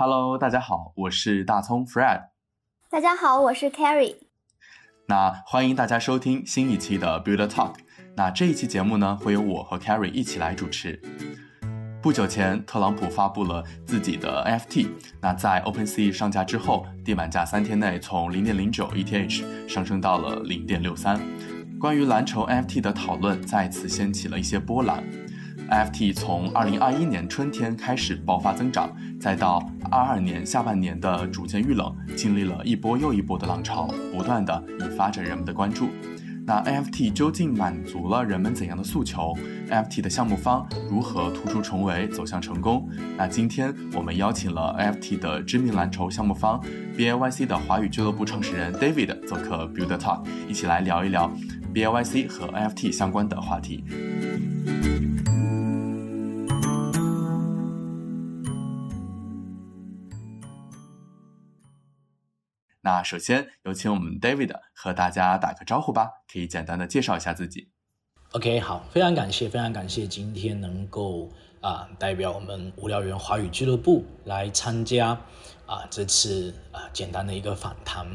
Hello，大家好，我是大葱 Fred。大家好，我是 Carrie。那欢迎大家收听新一期的 Builder Talk。那这一期节目呢，会由我和 Carrie 一起来主持。不久前，特朗普发布了自己的 NFT。那在 OpenSea 上架之后，地板价三天内从零点零九 ETH 上升到了零点六三。关于蓝筹 NFT 的讨论再次掀起了一些波澜。FT 从二零二一年春天开始爆发增长，再到二二年下半年的逐渐遇冷，经历了一波又一波的浪潮，不断的引发着人们的关注。那 NFT 究竟满足了人们怎样的诉求？NFT 的项目方如何突出重围，走向成功？那今天我们邀请了 NFT 的知名蓝筹项目方 BAYC 的华语俱乐部创始人 David 做客 Build Talk，一起来聊一聊 BAYC 和 NFT 相关的话题。那首先有请我们 David 和大家打个招呼吧，可以简单的介绍一下自己。OK，好，非常感谢，非常感谢今天能够啊代表我们无聊猿华语俱乐部来参加啊这次啊简单的一个访谈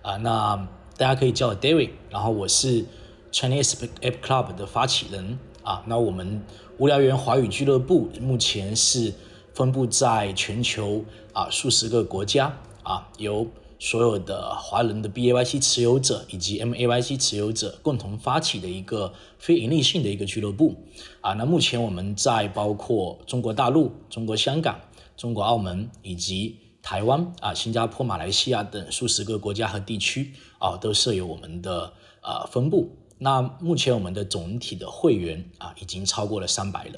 啊。那大家可以叫我 David，然后我是 Chinese App Club 的发起人啊。那我们无聊猿华语俱乐部目前是分布在全球啊数十个国家啊，由所有的华人的 BAYC 持有者以及 MAYC 持有者共同发起的一个非盈利性的一个俱乐部啊，那目前我们在包括中国大陆、中国香港、中国澳门以及台湾啊、新加坡、马来西亚等数十个国家和地区啊，都设有我们的呃分部。那目前我们的总体的会员啊，已经超过了三百人。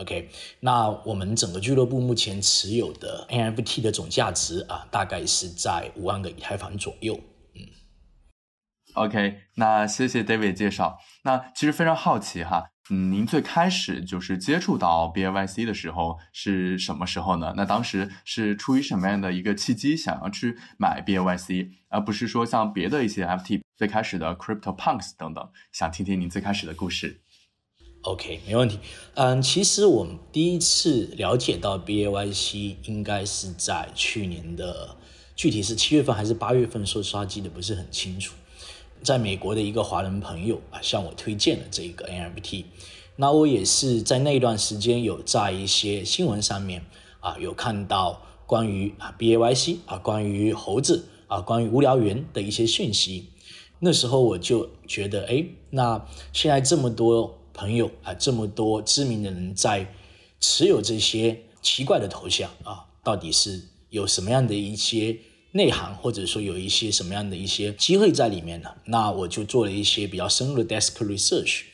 OK，那我们整个俱乐部目前持有的 NFT 的总价值啊，大概是在五万个以太坊左右。嗯，OK，那谢谢 David 介绍。那其实非常好奇哈，嗯，您最开始就是接触到 BAYC 的时候是什么时候呢？那当时是出于什么样的一个契机，想要去买 BAYC，而不是说像别的一些 FT 最开始的 Crypto Punks 等等？想听听您最开始的故事。OK，没问题。嗯，其实我们第一次了解到 BAYC 应该是在去年的，具体是七月份还是八月份，说实话记得不是很清楚。在美国的一个华人朋友啊，向我推荐了这个 NFT。那我也是在那一段时间有在一些新闻上面啊，有看到关于啊 BAYC 啊，关于猴子啊，关于无聊猿的一些讯息。那时候我就觉得，哎，那现在这么多。朋友啊，这么多知名的人在持有这些奇怪的头像啊，到底是有什么样的一些内涵，或者说有一些什么样的一些机会在里面呢？那我就做了一些比较深入的 desk research。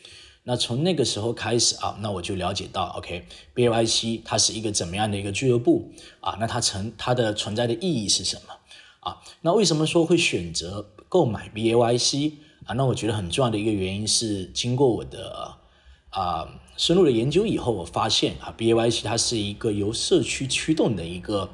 那从那个时候开始啊，那我就了解到，OK，BYC 它是一个怎么样的一个俱乐部啊？那它存它的存在的意义是什么啊？那为什么说会选择购买 BYC 啊？那我觉得很重要的一个原因是经过我的。啊，深入的研究以后，我发现啊，BAYC 它是一个由社区驱动的一个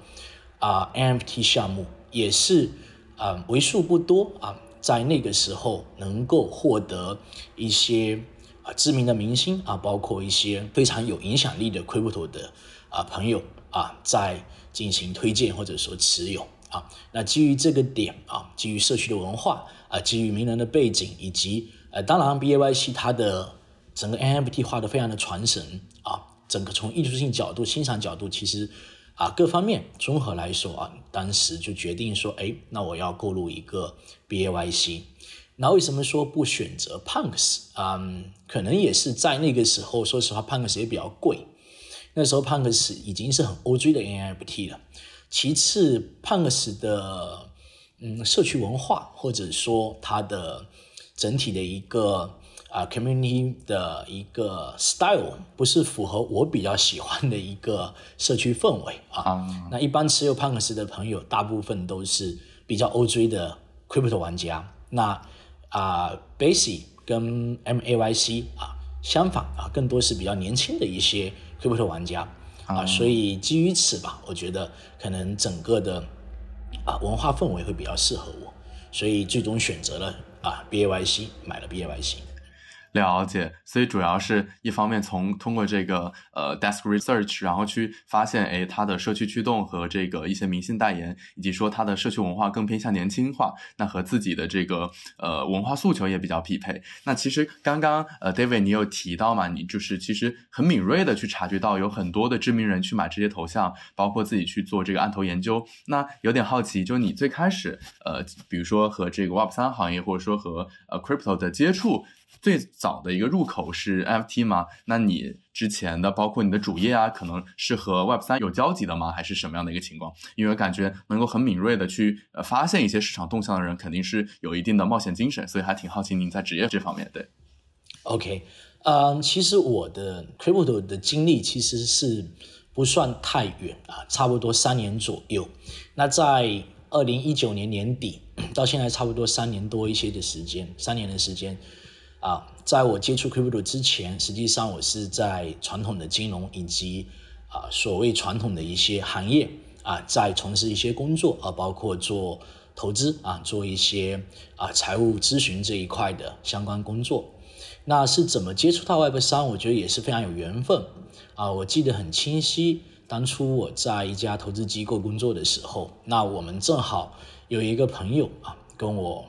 啊 NFT 项目，也是啊为数不多啊在那个时候能够获得一些啊知名的明星啊，包括一些非常有影响力的 Crypto 的啊朋友啊，在进行推荐或者说持有啊。那基于这个点啊，基于社区的文化啊，基于名人的背景，以及呃，当然 BAYC 它的整个 NFT 画的非常的传神啊，整个从艺术性角度、欣赏角度，其实啊各方面综合来说啊，当时就决定说，哎，那我要购入一个 BAYC。那为什么说不选择 Punks 啊？可能也是在那个时候，说实话，Punks 也比较贵。那时候 Punks 已经是很 OG 的 NFT 了。其次，Punks 的嗯社区文化，或者说它的整体的一个。啊，community 的一个 style 不是符合我比较喜欢的一个社区氛围啊。那一般持有 Punks 的朋友，大部分都是比较 OJ 的 Crypto 玩家。那啊，Basic 跟 MAYC 啊，相反啊，更多是比较年轻的一些 Crypto 玩家啊。所以基于此吧，我觉得可能整个的啊文化氛围会比较适合我，所以最终选择了啊 BAYC，买了 BAYC。了解，所以主要是一方面从通过这个呃 desk research，然后去发现，哎，它的社区驱动和这个一些明星代言，以及说它的社区文化更偏向年轻化，那和自己的这个呃文化诉求也比较匹配。那其实刚刚呃 David 你有提到嘛，你就是其实很敏锐的去察觉到有很多的知名人去买这些头像，包括自己去做这个案头研究。那有点好奇，就你最开始呃，比如说和这个 Web 三行业，或者说和呃 crypto 的接触。最早的一个入口是 NFT 吗？那你之前的包括你的主页啊，可能是和 Web 三有交集的吗？还是什么样的一个情况？因为感觉能够很敏锐的去呃发现一些市场动向的人，肯定是有一定的冒险精神，所以还挺好奇您在职业这方面。对，OK，嗯，其实我的 Crypto 的经历其实是不算太远啊，差不多三年左右。那在二零一九年年底到现在差不多三年多一些的时间，三年的时间。啊，在我接触 crypto 之前，实际上我是在传统的金融以及啊所谓传统的一些行业啊，在从事一些工作啊，包括做投资啊，做一些啊财务咨询这一块的相关工作。那是怎么接触到 Web 三？我觉得也是非常有缘分啊。我记得很清晰，当初我在一家投资机构工作的时候，那我们正好有一个朋友啊，跟我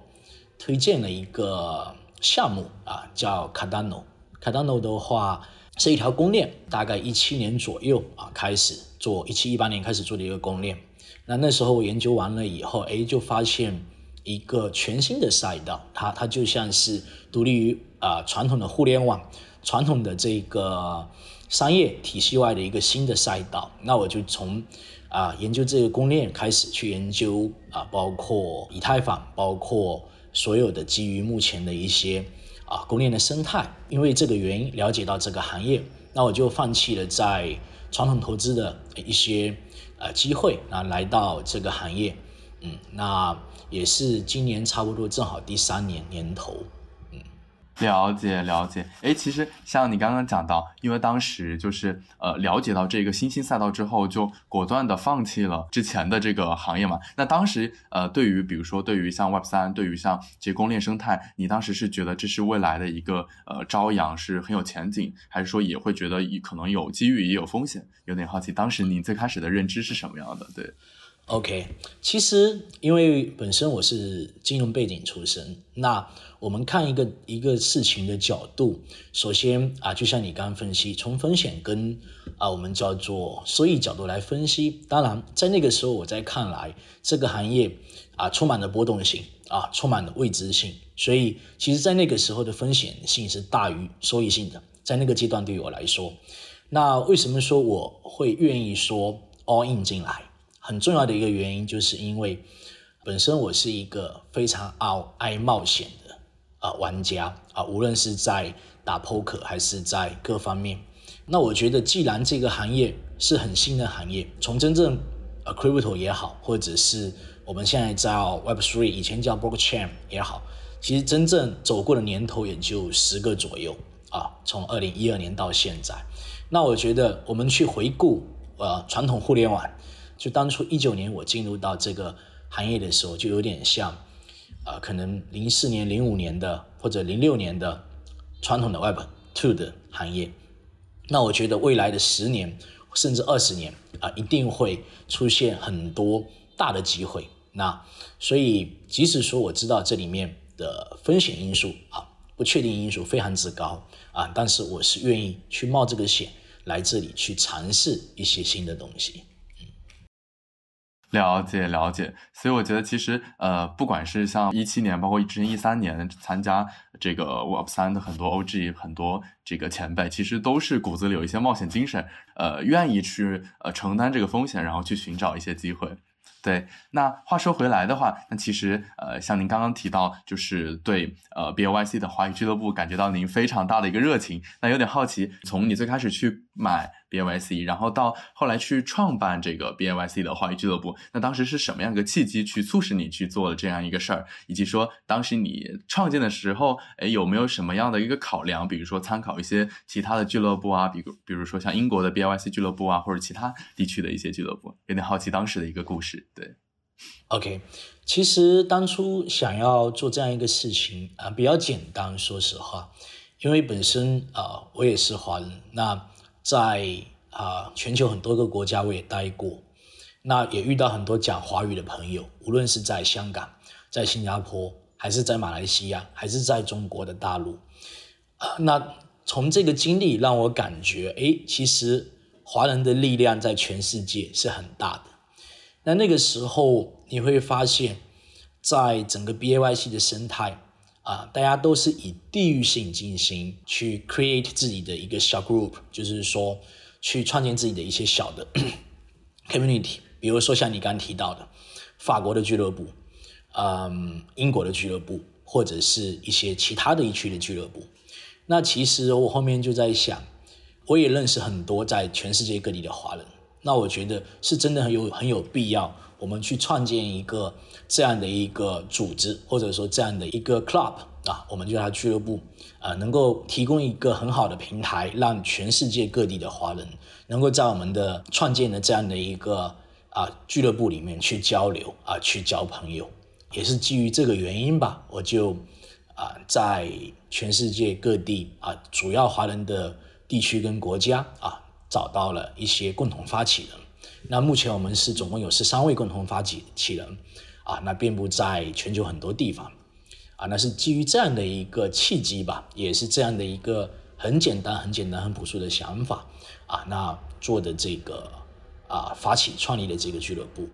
推荐了一个。项目啊，叫 Cardano，Cardano 的话是一条公链，大概一七年左右啊开始做，一七一八年开始做的一个公链。那那时候我研究完了以后，哎，就发现一个全新的赛道，它它就像是独立于啊传统的互联网、传统的这个商业体系外的一个新的赛道。那我就从啊研究这个公链开始去研究啊，包括以太坊，包括。所有的基于目前的一些啊供应链的生态，因为这个原因了解到这个行业，那我就放弃了在传统投资的一些呃机会，那来到这个行业，嗯，那也是今年差不多正好第三年年头。了解了解，哎，其实像你刚刚讲到，因为当时就是呃了解到这个新兴赛道之后，就果断的放弃了之前的这个行业嘛。那当时呃，对于比如说对于像 Web 三，对于像这公链生态，你当时是觉得这是未来的一个呃朝阳，是很有前景，还是说也会觉得可能有机遇也有风险？有点好奇，当时你最开始的认知是什么样的？对。OK，其实因为本身我是金融背景出身，那我们看一个一个事情的角度，首先啊，就像你刚刚分析，从风险跟啊我们叫做收益角度来分析。当然，在那个时候我在看来，这个行业啊充满了波动性啊，充满了未知性，所以其实在那个时候的风险性是大于收益性的。在那个阶段对于我来说，那为什么说我会愿意说 all in 进来？很重要的一个原因，就是因为本身我是一个非常爱爱冒险的啊玩家啊，无论是在打 poker 还是在各方面。那我觉得，既然这个行业是很新的行业，从真正呃 crypto 也好，或者是我们现在叫 Web Three，以前叫 blockchain 也好，其实真正走过的年头也就十个左右啊，从二零一二年到现在。那我觉得，我们去回顾呃传统互联网。就当初一九年我进入到这个行业的时候，就有点像，啊，可能零四年、零五年的或者零六年的传统的 Web Two 的行业。那我觉得未来的十年甚至二十年啊，一定会出现很多大的机会。那所以，即使说我知道这里面的风险因素啊、不确定因素非常之高啊，但是我是愿意去冒这个险来这里去尝试一些新的东西。了解了解，所以我觉得其实呃，不管是像一七年，包括之前一三年参加这个 Web 三的很多 OG，很多这个前辈，其实都是骨子里有一些冒险精神，呃，愿意去呃承担这个风险，然后去寻找一些机会。对，那话说回来的话，那其实呃，像您刚刚提到，就是对呃 B O Y C 的华语俱乐部感觉到您非常大的一个热情。那有点好奇，从你最开始去买 B O Y C，然后到后来去创办这个 B O Y C 的华语俱乐部，那当时是什么样一个契机去促使你去做了这样一个事儿？以及说当时你创建的时候，哎，有没有什么样的一个考量？比如说参考一些其他的俱乐部啊，比如比如说像英国的 B O Y C 俱乐部啊，或者其他地区的一些俱乐部，有点好奇当时的一个故事。对，OK，其实当初想要做这样一个事情啊，比较简单，说实话，因为本身啊我也是华人，那在啊全球很多个国家我也待过，那也遇到很多讲华语的朋友，无论是在香港、在新加坡，还是在马来西亚，还是在中国的大陆，啊，那从这个经历让我感觉，哎，其实华人的力量在全世界是很大的。那那个时候你会发现，在整个 B A Y C 的生态啊，大家都是以地域性进行去 create 自己的一个小 group，就是说去创建自己的一些小的 community。比如说像你刚提到的法国的俱乐部，嗯，英国的俱乐部，或者是一些其他的一区的俱乐部。那其实我后面就在想，我也认识很多在全世界各地的华人。那我觉得是真的很有很有必要，我们去创建一个这样的一个组织，或者说这样的一个 club 啊，我们叫它俱乐部啊，能够提供一个很好的平台，让全世界各地的华人能够在我们的创建的这样的一个啊俱乐部里面去交流啊，去交朋友，也是基于这个原因吧，我就啊在全世界各地啊主要华人的地区跟国家啊。找到了一些共同发起人，那目前我们是总共有十三位共同发起起人，啊，那遍布在全球很多地方，啊，那是基于这样的一个契机吧，也是这样的一个很简单、很简单、很朴素的想法，啊，那做的这个啊发起创立的这个俱乐部。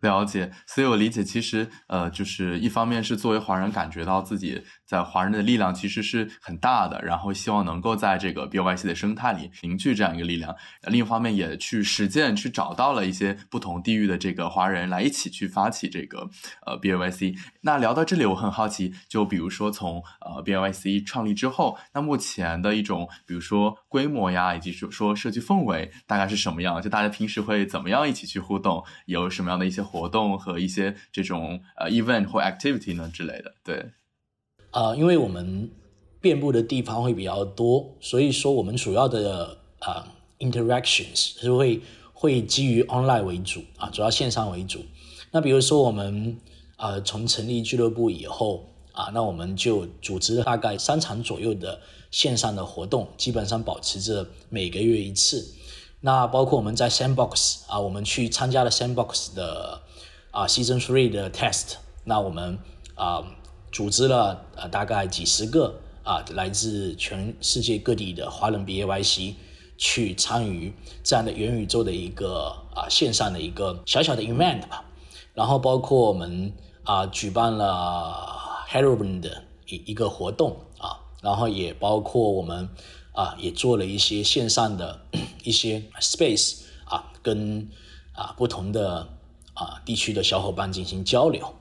了解，所以我理解，其实呃，就是一方面是作为华人感觉到自己在华人的力量其实是很大的，然后希望能够在这个 B Y C 的生态里凝聚这样一个力量；另一方面也去实践，去找到了一些不同地域的这个华人来一起去发起这个呃 B Y C。那聊到这里，我很好奇，就比如说从呃 B Y C 创立之后，那目前的一种比如说规模呀，以及说说社区氛围大概是什么样？就大家平时会怎么样一起去互动？有什么样的一些？活动和一些这种呃 event 或 activity 呢之类的，对，啊，因为我们遍布的地方会比较多，所以说我们主要的啊 interactions 是会会基于 online 为主啊，主要线上为主。那比如说我们啊从成立俱乐部以后啊，那我们就组织了大概三场左右的线上的活动，基本上保持着每个月一次。那包括我们在 Sandbox 啊，我们去参加了 Sandbox 的啊 Season Three 的 Test。那我们啊组织了呃大概几十个啊来自全世界各地的华人 B A Y C 去参与这样的元宇宙的一个啊线上的一个小小的 event 吧。然后包括我们啊举办了 Halloween 的一一个活动啊，然后也包括我们。啊，也做了一些线上的 一些 space 啊，跟啊不同的啊地区的小伙伴进行交流。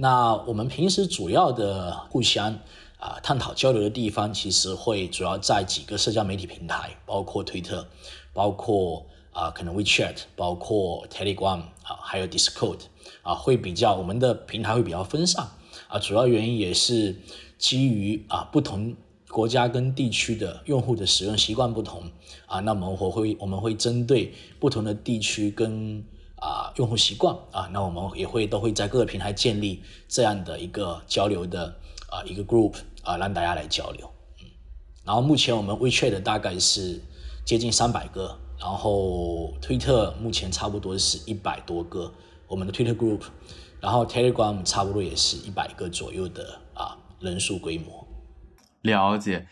那我们平时主要的互相啊探讨交流的地方，其实会主要在几个社交媒体平台，包括推特，包括啊可能 WeChat，包括 Telegram 啊，还有 Discord 啊，会比较我们的平台会比较分散啊。主要原因也是基于啊不同。国家跟地区的用户的使用习惯不同啊，那么我会我们会针对不同的地区跟啊用户习惯啊，那我们也会都会在各个平台建立这样的一个交流的啊一个 group 啊，让大家来交流。嗯，然后目前我们 WeChat 大概是接近三百个，然后推特目前差不多是一百多个，我们的推特 group，然后 Telegram 差不多也是一百个左右的啊人数规模。了解，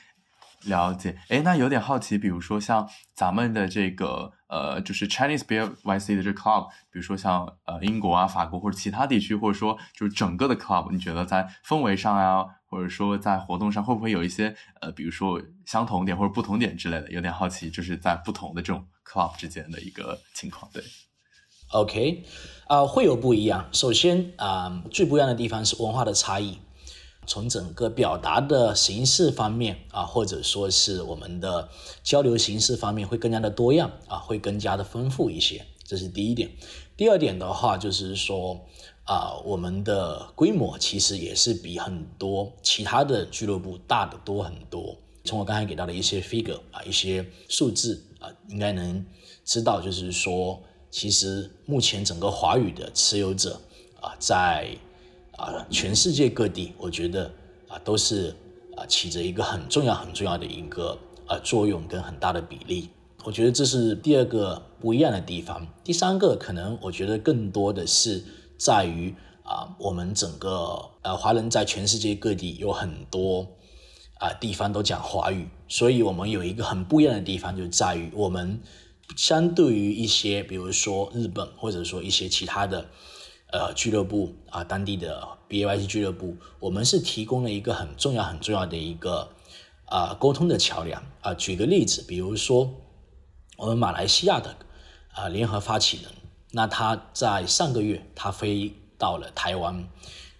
了解。哎，那有点好奇，比如说像咱们的这个呃，就是 Chinese B Y C 的这个 club，比如说像呃英国啊、法国或者其他地区，或者说就是整个的 club，你觉得在氛围上呀，或者说在活动上，会不会有一些呃，比如说相同点或者不同点之类的？有点好奇，就是在不同的这种 club 之间的一个情况。对，OK，啊，会有不一样。首先啊，最不一样的地方是文化的差异。从整个表达的形式方面啊，或者说是我们的交流形式方面，会更加的多样啊，会更加的丰富一些。这是第一点。第二点的话，就是说啊，我们的规模其实也是比很多其他的俱乐部大的多很多。从我刚才给到的一些 figure 啊，一些数字啊，应该能知道，就是说，其实目前整个华语的持有者啊，在啊，全世界各地，我觉得啊，都是啊起着一个很重要很重要的一个呃作用跟很大的比例。我觉得这是第二个不一样的地方。第三个可能我觉得更多的是在于啊，我们整个呃华人在全世界各地有很多啊地方都讲华语，所以我们有一个很不一样的地方，就在于我们相对于一些比如说日本或者说一些其他的。呃，俱乐部啊，当地的 B A Y C 俱乐部，我们是提供了一个很重要、很重要的一个啊沟通的桥梁啊。举个例子，比如说我们马来西亚的啊联合发起人，那他在上个月他飞到了台湾，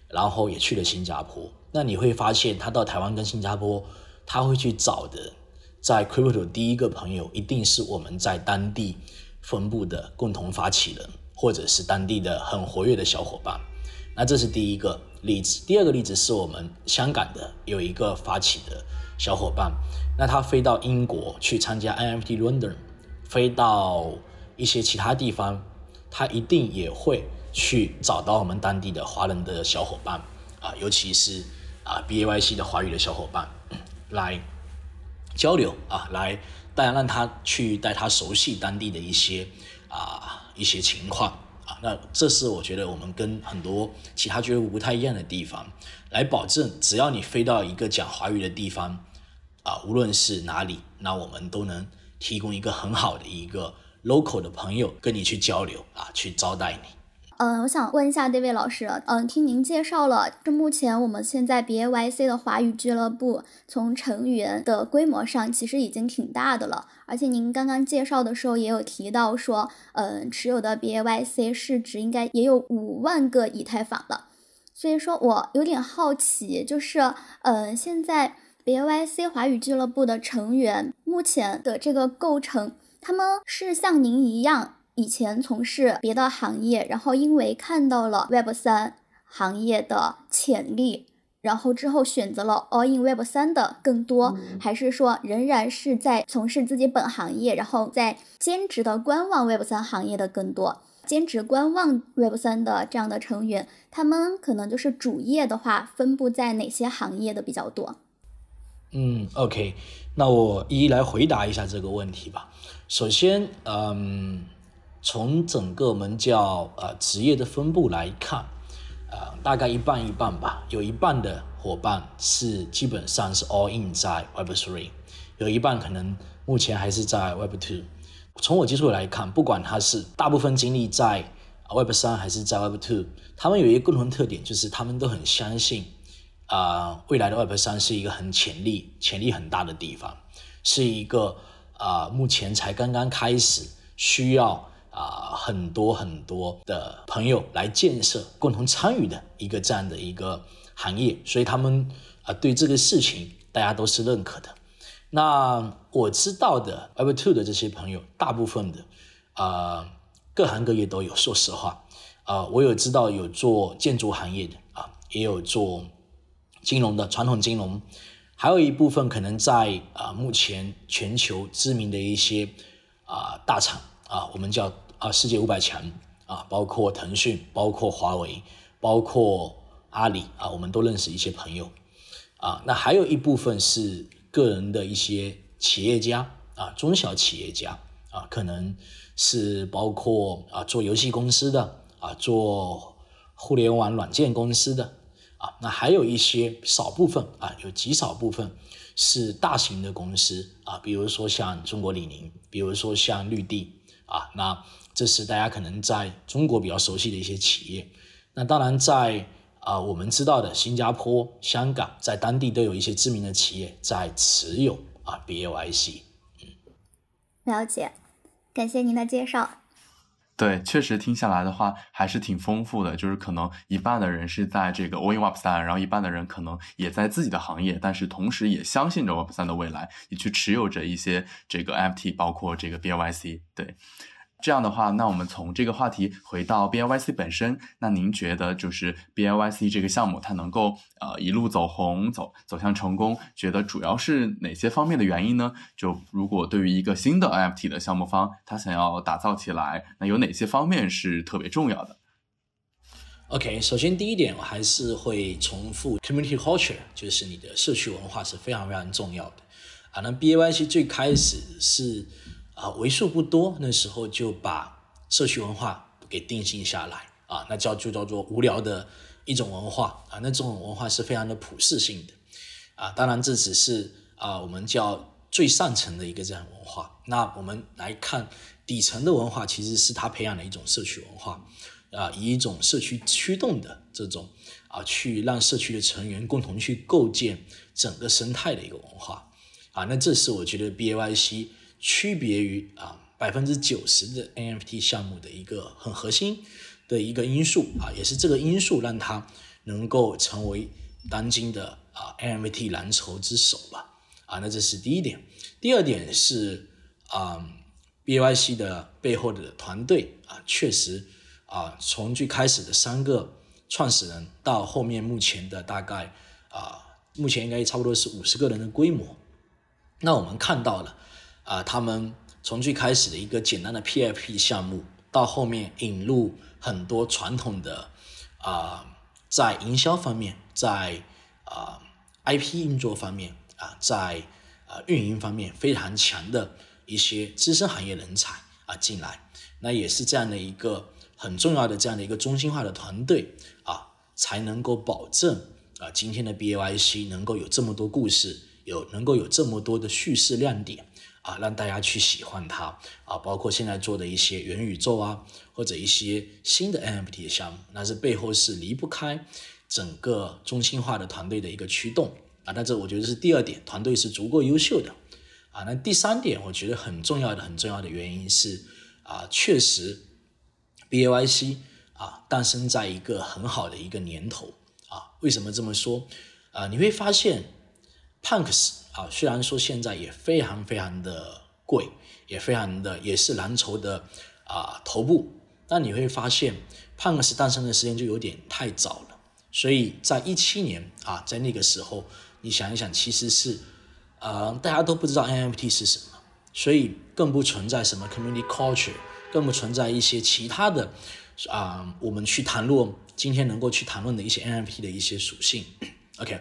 然后也去了新加坡。那你会发现，他到台湾跟新加坡，他会去找的在 Crypto 第一个朋友，一定是我们在当地分部的共同发起人。或者是当地的很活跃的小伙伴，那这是第一个例子。第二个例子是我们香港的有一个发起的小伙伴，那他飞到英国去参加 NFT London，飞到一些其他地方，他一定也会去找到我们当地的华人的小伙伴啊，尤其是啊 B A Y C 的华语的小伙伴 来交流啊，来当然让他去带他熟悉当地的一些啊。一些情况啊，那这是我觉得我们跟很多其他俱乐部不太一样的地方，来保证只要你飞到一个讲华语的地方啊，无论是哪里，那我们都能提供一个很好的一个 local 的朋友跟你去交流啊，去招待你。嗯，我想问一下这位老师，嗯，听您介绍了，这目前我们现在 B A Y C 的华语俱乐部从成员的规模上其实已经挺大的了，而且您刚刚介绍的时候也有提到说，嗯，持有的 B A Y C 市值应该也有五万个以太坊了，所以说我有点好奇，就是，嗯，现在 B A Y C 华语俱乐部的成员目前的这个构成，他们是像您一样？以前从事别的行业，然后因为看到了 Web 三行业的潜力，然后之后选择了 All in Web 三的更多，还是说仍然是在从事自己本行业，然后在兼职的观望 Web 三行业的更多？兼职观望 Web 三的这样的成员，他们可能就是主业的话，分布在哪些行业的比较多？嗯，OK，那我一一来回答一下这个问题吧。首先，嗯。从整个我们叫呃职业的分布来看，呃大概一半一半吧。有一半的伙伴是基本上是 all in 在 Web Three，有一半可能目前还是在 Web Two。从我接触来看，不管他是大部分精力在 Web 三还是在 Web Two，他们有一个共同特点，就是他们都很相信啊未来的 Web 三是一个很潜力、潜力很大的地方，是一个啊目前才刚刚开始需要。啊，很多很多的朋友来建设、共同参与的一个这样的一个行业，所以他们啊对这个事情大家都是认可的。那我知道的 Web Two 的这些朋友，大部分的啊各行各业都有。说实话，啊我有知道有做建筑行业的啊，也有做金融的传统金融，还有一部分可能在啊目前全球知名的一些啊大厂啊，我们叫。啊，世界五百强啊，包括腾讯，包括华为，包括阿里啊，我们都认识一些朋友啊。那还有一部分是个人的一些企业家啊，中小企业家啊，可能是包括啊做游戏公司的啊，做互联网软件公司的啊。那还有一些少部分啊，有极少部分是大型的公司啊，比如说像中国李宁，比如说像绿地啊，那。这是大家可能在中国比较熟悉的一些企业，那当然在啊我们知道的新加坡、香港，在当地都有一些知名的企业在持有啊 BAYC。嗯，了解，感谢您的介绍。对，确实听下来的话还是挺丰富的，就是可能一半的人是在这个 in Web 三，然后一半的人可能也在自己的行业，但是同时也相信着 Web 三的未来，也去持有着一些这个 FT，包括这个 BAYC。对。这样的话，那我们从这个话题回到 B I Y C 本身，那您觉得就是 B I Y C 这个项目它能够呃一路走红走走向成功，觉得主要是哪些方面的原因呢？就如果对于一个新的 N F T 的项目方，他想要打造起来，那有哪些方面是特别重要的 OK，首先第一点，我还是会重复 community culture，就是你的社区文化是非常非常重要的啊。那 B I Y C 最开始是啊为数不多，那时候就把社区文化给定性下来啊，那叫就叫做无聊的一种文化啊，那这种文化是非常的普世性的啊。当然这只是啊我们叫最上层的一个这样文化，那我们来看底层的文化，其实是他培养的一种社区文化。啊，以一种社区驱动的这种啊，去让社区的成员共同去构建整个生态的一个文化啊，那这是我觉得 B A Y C 区别于啊百分之九十的 N F T 项目的一个很核心的一个因素啊，也是这个因素让它能够成为当今的啊 N F T 蓝筹之首吧啊，那这是第一点。第二点是啊 BYC 的背后的团队啊，确实。啊，从最开始的三个创始人到后面目前的大概啊，目前应该差不多是五十个人的规模。那我们看到了啊，他们从最开始的一个简单的 PFP 项目，到后面引入很多传统的啊，在营销方面，在啊 IP 运作方面啊，在啊运营方面非常强的一些资深行业人才啊进来，那也是这样的一个。很重要的这样的一个中心化的团队啊，才能够保证啊今天的 B A Y C 能够有这么多故事，有能够有这么多的叙事亮点啊，让大家去喜欢它啊。包括现在做的一些元宇宙啊，或者一些新的 N F T 的项目，那是背后是离不开整个中心化的团队的一个驱动啊。那这我觉得是第二点，团队是足够优秀的啊。那第三点，我觉得很重要的、很重要的原因是啊，确实。B A Y C 啊，诞生在一个很好的一个年头啊。为什么这么说啊？你会发现，Punks 啊，虽然说现在也非常非常的贵，也非常的也是蓝筹的啊头部，但你会发现，Punks 诞生的时间就有点太早了。所以在一七年啊，在那个时候，你想一想，其实是呃大家都不知道 N F T 是什么，所以更不存在什么 Community Culture。更不存在一些其他的啊，我们去谈论今天能够去谈论的一些 NFT 的一些属性。OK，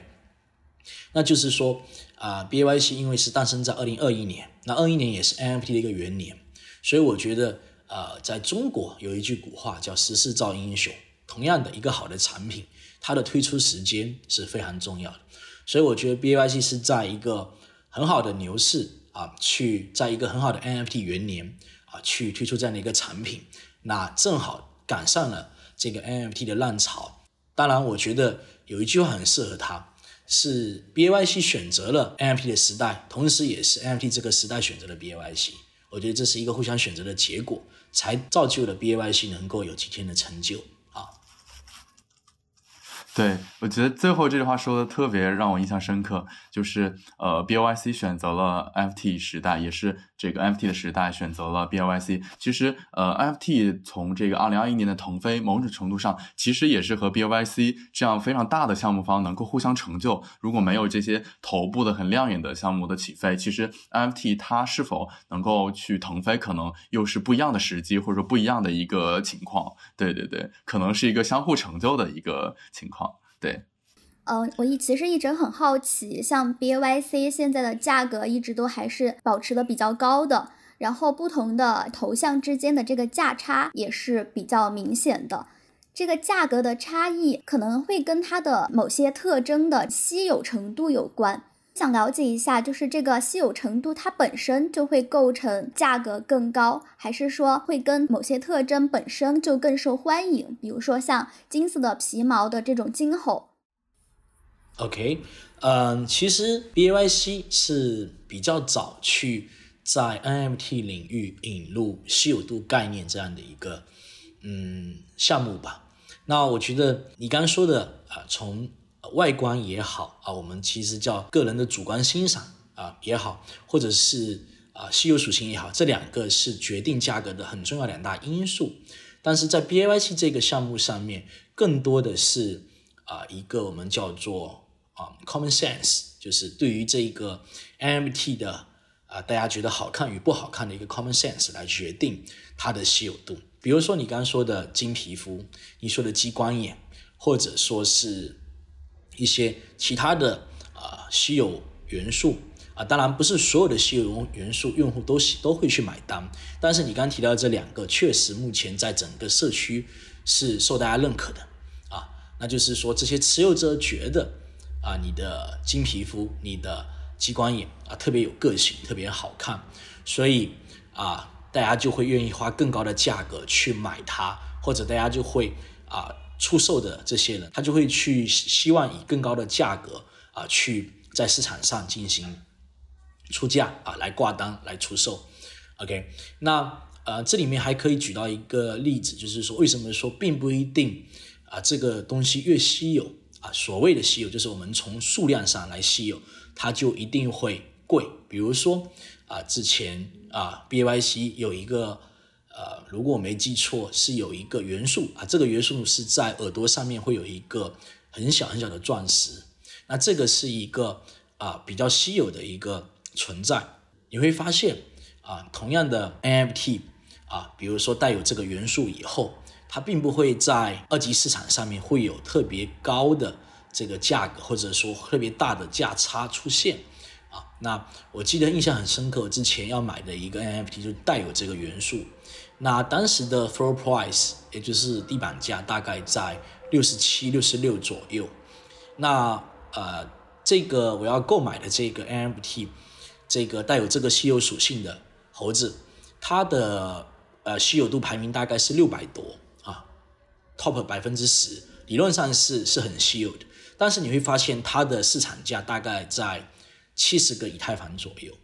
那就是说啊，BYC 因为是诞生在二零二一年，那二一年也是 NFT 的一个元年，所以我觉得呃，在中国有一句古话叫“时势造英雄”，同样的一个好的产品，它的推出时间是非常重要的。所以我觉得 BYC 是在一个很好的牛市啊，去在一个很好的 NFT 元年啊。去推出这样的一个产品，那正好赶上了这个 NFT 的浪潮。当然，我觉得有一句话很适合它，是 BAYC 选择了 NFT 的时代，同时也是 NFT 这个时代选择了 BAYC。我觉得这是一个互相选择的结果，才造就了 BAYC 能够有今天的成就。啊对，我觉得最后这句话说的特别让我印象深刻，就是呃，B O Y C 选择了 N F T 时代，也是这个 NFT 的时代选择了 B O Y C。其实呃，NFT 从这个二零二一年的腾飞，某种程度上其实也是和 B O Y C 这样非常大的项目方能够互相成就。如果没有这些头部的很亮眼的项目的起飞，其实 NFT 它是否能够去腾飞，可能又是不一样的时机，或者说不一样的一个情况。对对对，可能是一个相互成就的一个情况。对，嗯，我一其实一直很好奇，像 BYC 现在的价格一直都还是保持的比较高的，然后不同的头像之间的这个价差也是比较明显的，这个价格的差异可能会跟它的某些特征的稀有程度有关。想了解一下，就是这个稀有程度，它本身就会构成价格更高，还是说会跟某些特征本身就更受欢迎？比如说像金色的皮毛的这种金猴。OK，嗯，其实 BAYC 是比较早去在 NFT 领域引入稀有度概念这样的一个嗯项目吧。那我觉得你刚刚说的啊，从外观也好啊，我们其实叫个人的主观欣赏啊也好，或者是啊稀有属性也好，这两个是决定价格的很重要两大因素。但是在 B A Y C 这个项目上面，更多的是啊一个我们叫做啊 common sense，就是对于这一个 N M T 的啊大家觉得好看与不好看的一个 common sense 来决定它的稀有度。比如说你刚刚说的金皮肤，你说的激光眼，或者说是一些其他的啊稀有元素啊，当然不是所有的稀有元素用户都喜都会去买单，但是你刚刚提到这两个，确实目前在整个社区是受大家认可的啊，那就是说这些持有者觉得啊你的金皮肤，你的激光眼啊特别有个性，特别好看，所以啊。大家就会愿意花更高的价格去买它，或者大家就会啊出售的这些人，他就会去希望以更高的价格啊去在市场上进行出价啊来挂单来出售。OK，那呃这里面还可以举到一个例子，就是说为什么说并不一定啊这个东西越稀有所谓的稀有就是我们从数量上来稀有，它就一定会贵。比如说啊之前。啊，BYC 有一个，呃，如果我没记错，是有一个元素啊，这个元素是在耳朵上面会有一个很小很小的钻石，那这个是一个啊比较稀有的一个存在。你会发现啊，同样的 N F T 啊，比如说带有这个元素以后，它并不会在二级市场上面会有特别高的这个价格，或者说特别大的价差出现啊。那我记得印象很深刻，之前要买的一个 NFT 就带有这个元素。那当时的 floor price 也就是地板价大概在六十七、六十六左右。那呃，这个我要购买的这个 NFT，这个带有这个稀有属性的猴子，它的呃稀有度排名大概是六百多，top 百分之十，理论上是是很稀有的。但是你会发现它的市场价大概在。七十个以太坊左右，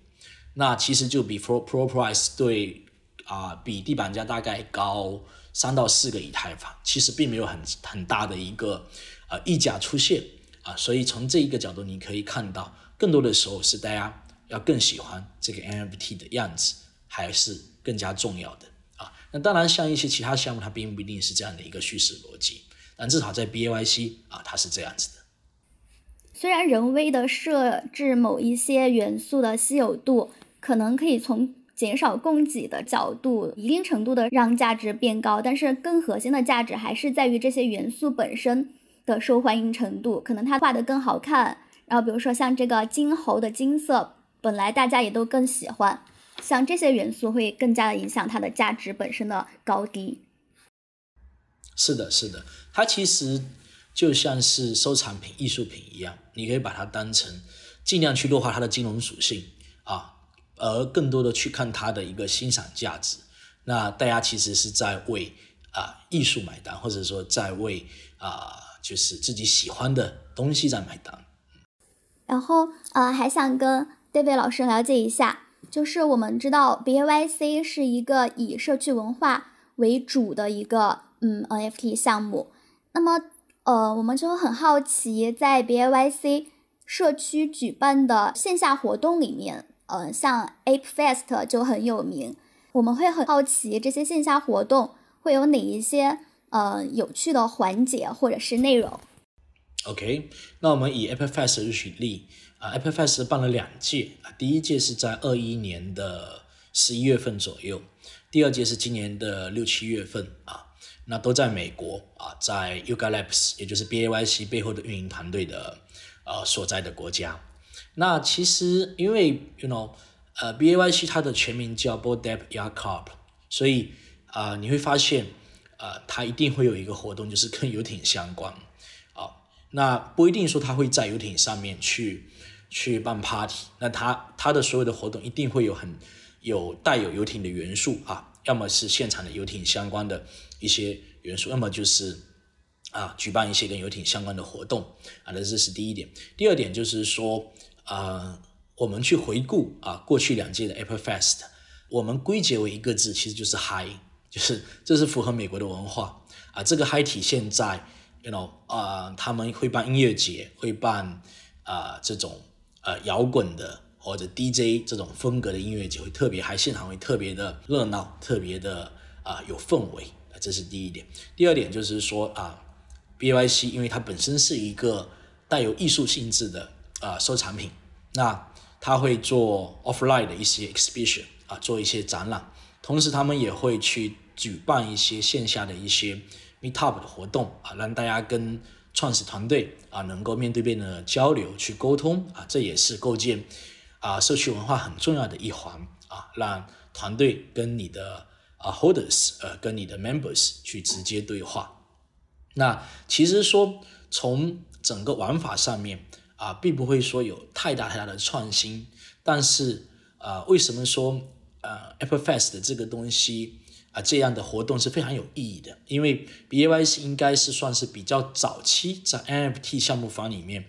那其实就比 Pro Pro Price 对啊，比地板价大概高三到四个以太坊，其实并没有很很大的一个呃溢价出现啊，所以从这一个角度，你可以看到，更多的时候是大家要更喜欢这个 NFT 的样子，还是更加重要的。那当然，像一些其他项目，它并不一定是这样的一个叙事逻辑，但至少在 BAYC 啊，它是这样子的。虽然人为的设置某一些元素的稀有度，可能可以从减少供给的角度，一定程度的让价值变高，但是更核心的价值还是在于这些元素本身的受欢迎程度。可能它画的更好看，然后比如说像这个金猴的金色，本来大家也都更喜欢，像这些元素会更加的影响它的价值本身的高低。是的，是的，它其实。就像是收藏品、艺术品一样，你可以把它当成尽量去弱化它的金融属性啊，而更多的去看它的一个欣赏价值。那大家其实是在为啊艺术买单，或者说在为啊就是自己喜欢的东西在买单。然后呃，还想跟 David 老师了解一下，就是我们知道 B A Y C 是一个以社区文化为主的一个嗯 N F T 项目，那么。呃，我们就很好奇，在 B A Y C 社区举办的线下活动里面，呃，像 Ape Fest 就很有名。我们会很好奇这些线下活动会有哪一些呃有趣的环节或者是内容。OK，那我们以 Ape Fest 举例啊，Ape Fest 办了两届啊，第一届是在二一年的十一月份左右，第二届是今年的六七月份啊。那都在美国啊，在 Yuga Labs，也就是 B A Y C 背后的运营团队的呃所在的国家。那其实因为 you know，呃 B A Y C 它的全名叫 b o d e p Yacht Club，所以啊你会发现呃它一定会有一个活动，就是跟游艇相关啊。那不一定说它会在游艇上面去去办 party，那他他的所有的活动一定会有很有带有游艇的元素啊。要么是现场的游艇相关的一些元素，要么就是啊举办一些跟游艇相关的活动啊，那这是第一点。第二点就是说啊，我们去回顾啊过去两届的 Apple Fest，我们归结为一个字，其实就是 High，就是这是符合美国的文化啊。这个 High 体现在，you know 啊，他们会办音乐节，会办啊这种呃摇滚的。或者 DJ 这种风格的音乐节会特别嗨，现场会特别的热闹，特别的啊有氛围，这是第一点。第二点就是说啊，BYC 因为它本身是一个带有艺术性质的啊收藏品，那它会做 offline 的一些 exhibition 啊，做一些展览，同时他们也会去举办一些线下的一些 Meetup 的活动啊，让大家跟创始团队啊能够面对面的交流去沟通啊，这也是构建啊社区文化很重要的一环啊，让团队跟你的啊 Holders 呃跟你的 Members 去直接对话。那其实说从整个玩法上面啊，并不会说有太大太大的创新，但是啊，为什么说呃 Apple Fest 的这个东西啊这样的活动是非常有意义的？因为 B A Y C 应该是算是比较早期在 N F T 项目方里面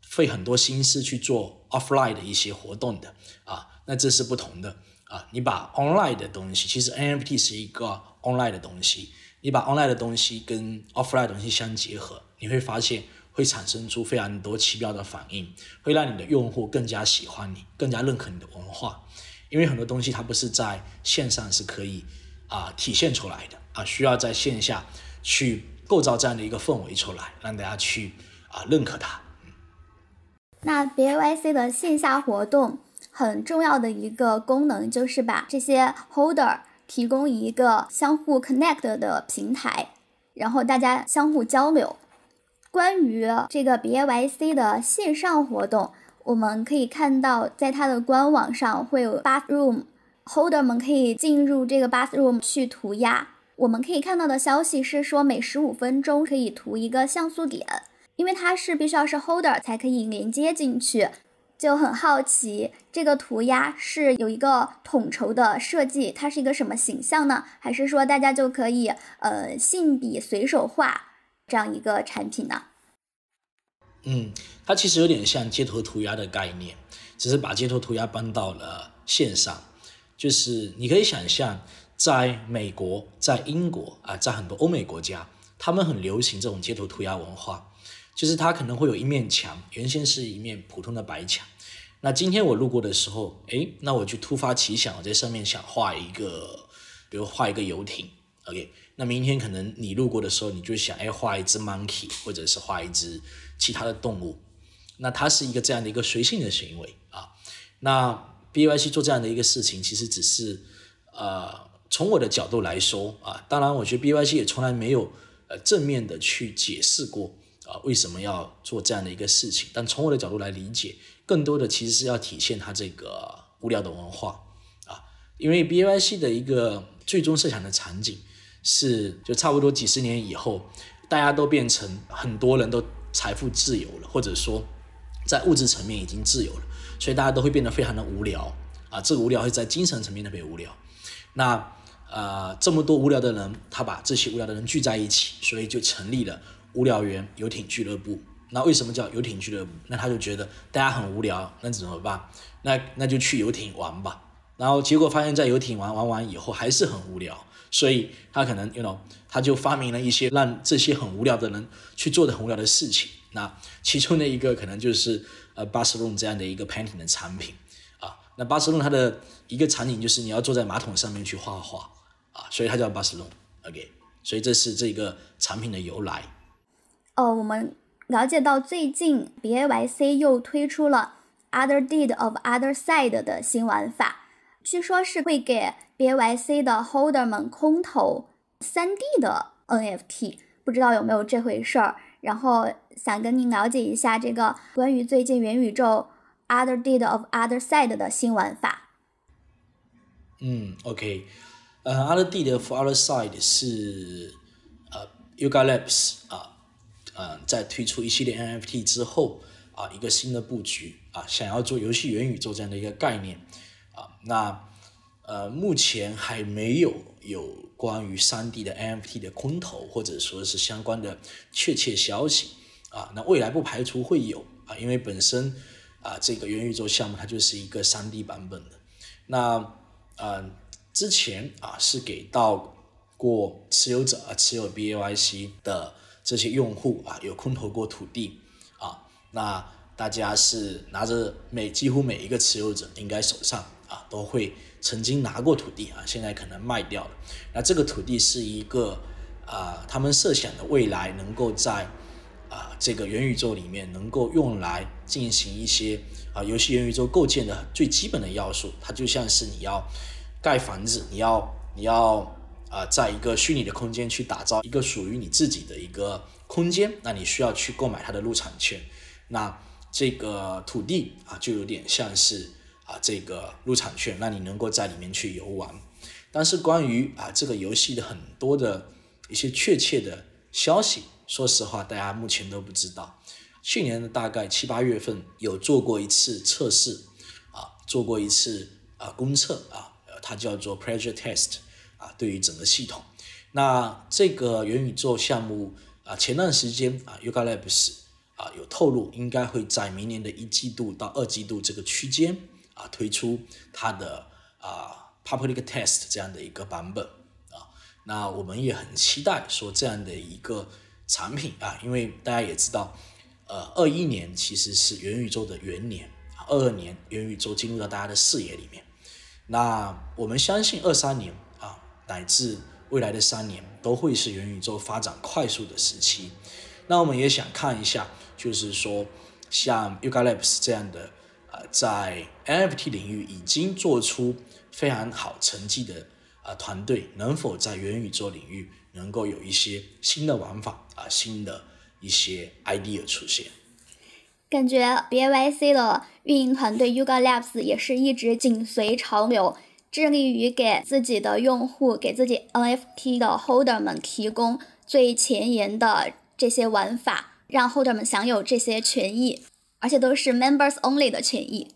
费很多心思去做 offline 的一些活动的啊，那这是不同的啊，你把 online 的东西，其实 N F T 是一个 online 的东西。你把 online 的东西跟 offline 的东西相结合，你会发现会产生出非常多奇妙的反应，会让你的用户更加喜欢你，更加认可你的文化。因为很多东西它不是在线上是可以啊体现出来的啊，需要在线下去构造这样的一个氛围出来，让大家去啊认可它。那 B A Y C 的线下活动很重要的一个功能就是把这些 holder。提供一个相互 connect 的平台，然后大家相互交流。关于这个 B A Y C 的线上活动，我们可以看到，在它的官网上会有 bathroom Holder 们可以进入这个 bathroom 去涂鸦。我们可以看到的消息是说，每十五分钟可以涂一个像素点，因为它是必须要是 holder 才可以连接进去。就很好奇，这个涂鸦是有一个统筹的设计，它是一个什么形象呢？还是说大家就可以呃信笔随手画这样一个产品呢？嗯，它其实有点像街头涂鸦的概念，只是把街头涂鸦搬到了线上。就是你可以想象，在美国、在英国啊，在很多欧美国家，他们很流行这种街头涂鸦文化。就是它可能会有一面墙，原先是一面普通的白墙。那今天我路过的时候，哎，那我就突发奇想，我在上面想画一个，比如画一个游艇，OK。那明天可能你路过的时候，你就想，哎，画一只 monkey，或者是画一只其他的动物。那它是一个这样的一个随性的行为啊。那 BYC 做这样的一个事情，其实只是，呃，从我的角度来说啊，当然，我觉得 BYC 也从来没有呃正面的去解释过。啊，为什么要做这样的一个事情？但从我的角度来理解，更多的其实是要体现它这个无聊的文化啊。因为 B Y C 的一个最终设想的场景是，就差不多几十年以后，大家都变成很多人都财富自由了，或者说在物质层面已经自由了，所以大家都会变得非常的无聊啊。这个无聊会在精神层面特别无聊。那呃，这么多无聊的人，他把这些无聊的人聚在一起，所以就成立了。无聊园游艇俱乐部，那为什么叫游艇俱乐部？那他就觉得大家很无聊，那怎么办？那那就去游艇玩吧。然后结果发现，在游艇玩玩完以后还是很无聊，所以他可能，you know，他就发明了一些让这些很无聊的人去做的很无聊的事情。那其中的一个可能就是呃巴斯隆这样的一个 painting 的产品啊。那巴斯隆它的一个场景就是你要坐在马桶上面去画画啊，所以它叫巴斯隆。OK，所以这是这个产品的由来。哦，我们了解到最近 B A Y C 又推出了 Other Deed of Other Side 的新玩法，据说是会给 B A Y C 的 Holder 们空投 3D 的 N F T，不知道有没有这回事儿。然后想跟您了解一下这个关于最近元宇宙 Other Deed of Other Side 的新玩法。嗯，OK，呃，Other Deed of Other Side 是呃 Yuga Labs 啊。嗯，在推出一系列 NFT 之后啊，一个新的布局啊，想要做游戏元宇宙这样的一个概念啊，那呃，目前还没有有关于三 D 的 NFT 的空投或者说是相关的确切消息啊，那未来不排除会有啊，因为本身啊，这个元宇宙项目它就是一个三 D 版本的，那呃，之前啊是给到过持有者啊持有 BAYC 的。这些用户啊，有空投过土地啊，那大家是拿着每几乎每一个持有者应该手上啊都会曾经拿过土地啊，现在可能卖掉了。那这个土地是一个啊，他们设想的未来能够在啊这个元宇宙里面能够用来进行一些啊游戏元宇宙构建的最基本的要素。它就像是你要盖房子，你要你要啊，在一个虚拟的空间去打造一个属于你自己的一个空间，那你需要去购买它的入场券。那这个土地啊，就有点像是啊这个入场券，那你能够在里面去游玩。但是关于啊这个游戏的很多的一些确切的消息，说实话，大家目前都不知道。去年的大概七八月份有做过一次测试，啊，做过一次啊公测啊，它叫做 pressure test 啊，对于整个系统。那这个元宇宙项目啊，前段时间啊，Yuga Labs 啊有透露，应该会在明年的一季度到二季度这个区间啊推出它的啊 public test 这样的一个版本啊。那我们也很期待说这样的一个产品啊，因为大家也知道。呃，二一年其实是元宇宙的元年，二二年元宇宙进入到大家的视野里面。那我们相信二三年啊，乃至未来的三年都会是元宇宙发展快速的时期。那我们也想看一下，就是说像 Yuga Labs 这样的呃，在 NFT 领域已经做出非常好成绩的啊团队，能否在元宇宙领域能够有一些新的玩法啊，新的。一些 idea 出现，感觉 B A Y C 的运营团队 Yuga Labs 也是一直紧随潮流，致力于给自己的用户、给自己 NFT 的 holder 们提供最前沿的这些玩法，让 holder 们享有这些权益，而且都是 members only 的权益。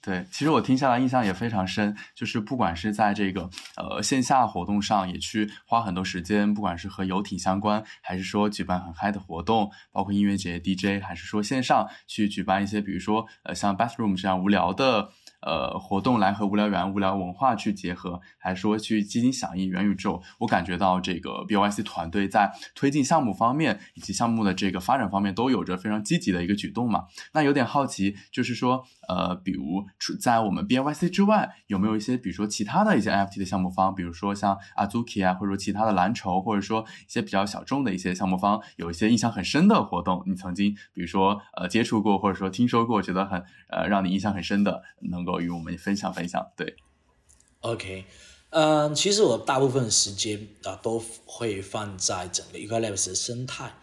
对，其实我听下来印象也非常深，就是不管是在这个呃线下活动上，也去花很多时间，不管是和游艇相关，还是说举办很嗨的活动，包括音乐节 DJ，还是说线上去举办一些，比如说呃像 bathroom 这样无聊的。呃，活动来和无聊园、无聊文化去结合，还说去积极响应元宇宙？我感觉到这个 B Y C 团队在推进项目方面以及项目的这个发展方面都有着非常积极的一个举动嘛。那有点好奇，就是说，呃，比如在我们 B Y C 之外，有没有一些，比如说其他的一些 N F T 的项目方，比如说像 Azuki 啊，或者说其他的蓝筹，或者说一些比较小众的一些项目方，有一些印象很深的活动，你曾经比如说呃接触过，或者说听说过，觉得很呃让你印象很深的，能。与我们分享分享，对，OK，嗯，其实我大部分时间啊都会放在整个 Yuga Labs 的生态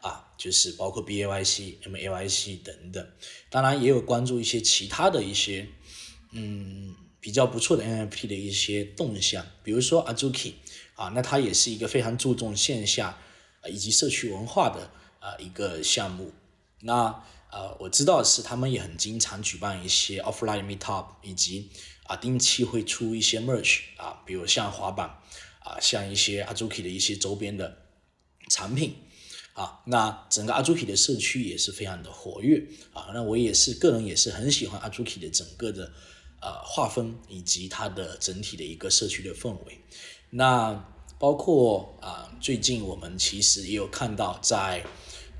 啊，就是包括 B A Y C、M A Y C 等等，当然也有关注一些其他的一些嗯比较不错的 N F P 的一些动向，比如说 Azuki 啊，那它也是一个非常注重线下啊以及社区文化的啊一个项目，那。呃，我知道是他们也很经常举办一些 offline meetup，以及啊定期会出一些 merch 啊，比如像滑板啊，像一些 Azuki 的一些周边的产品啊。那整个 Azuki 的社区也是非常的活跃啊。那我也是个人也是很喜欢 Azuki 的整个的呃划分以及它的整体的一个社区的氛围。那包括啊，最近我们其实也有看到在。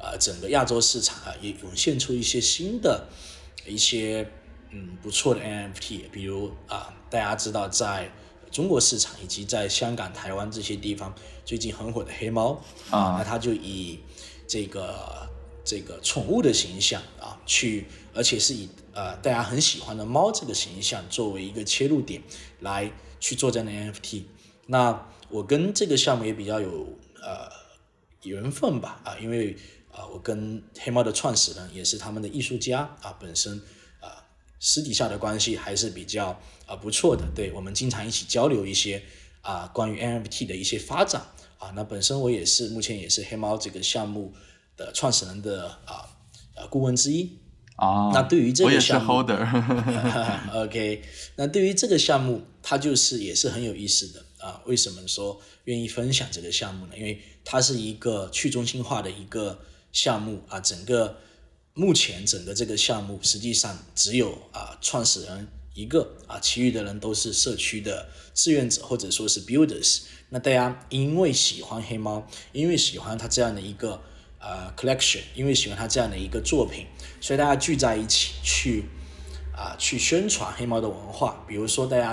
啊，整个亚洲市场啊，也涌现出一些新的、一些嗯不错的 NFT，比如啊，大家知道在中国市场以及在香港、台湾这些地方最近很火的黑猫啊，那它就以这个这个宠物的形象啊，去而且是以呃大家很喜欢的猫这个形象作为一个切入点来去做这样的 NFT。那我跟这个项目也比较有呃缘分吧啊，因为。啊，我跟黑猫的创始人也是他们的艺术家啊，本身啊私底下的关系还是比较啊不错的。对我们经常一起交流一些啊关于 NFT 的一些发展啊。那本身我也是目前也是黑猫这个项目的创始人的啊呃顾问之一啊。那对于这个项目，OK，那对于这个项目，它就是也是很有意思的啊。为什么说愿意分享这个项目呢？因为它是一个去中心化的一个。项目啊，整个目前整个这个项目实际上只有啊创始人一个啊，其余的人都是社区的志愿者或者说是 builders。那大家因为喜欢黑猫，因为喜欢它这样的一个呃 collection，因为喜欢它这样的一个作品，所以大家聚在一起去啊去宣传黑猫的文化。比如说大家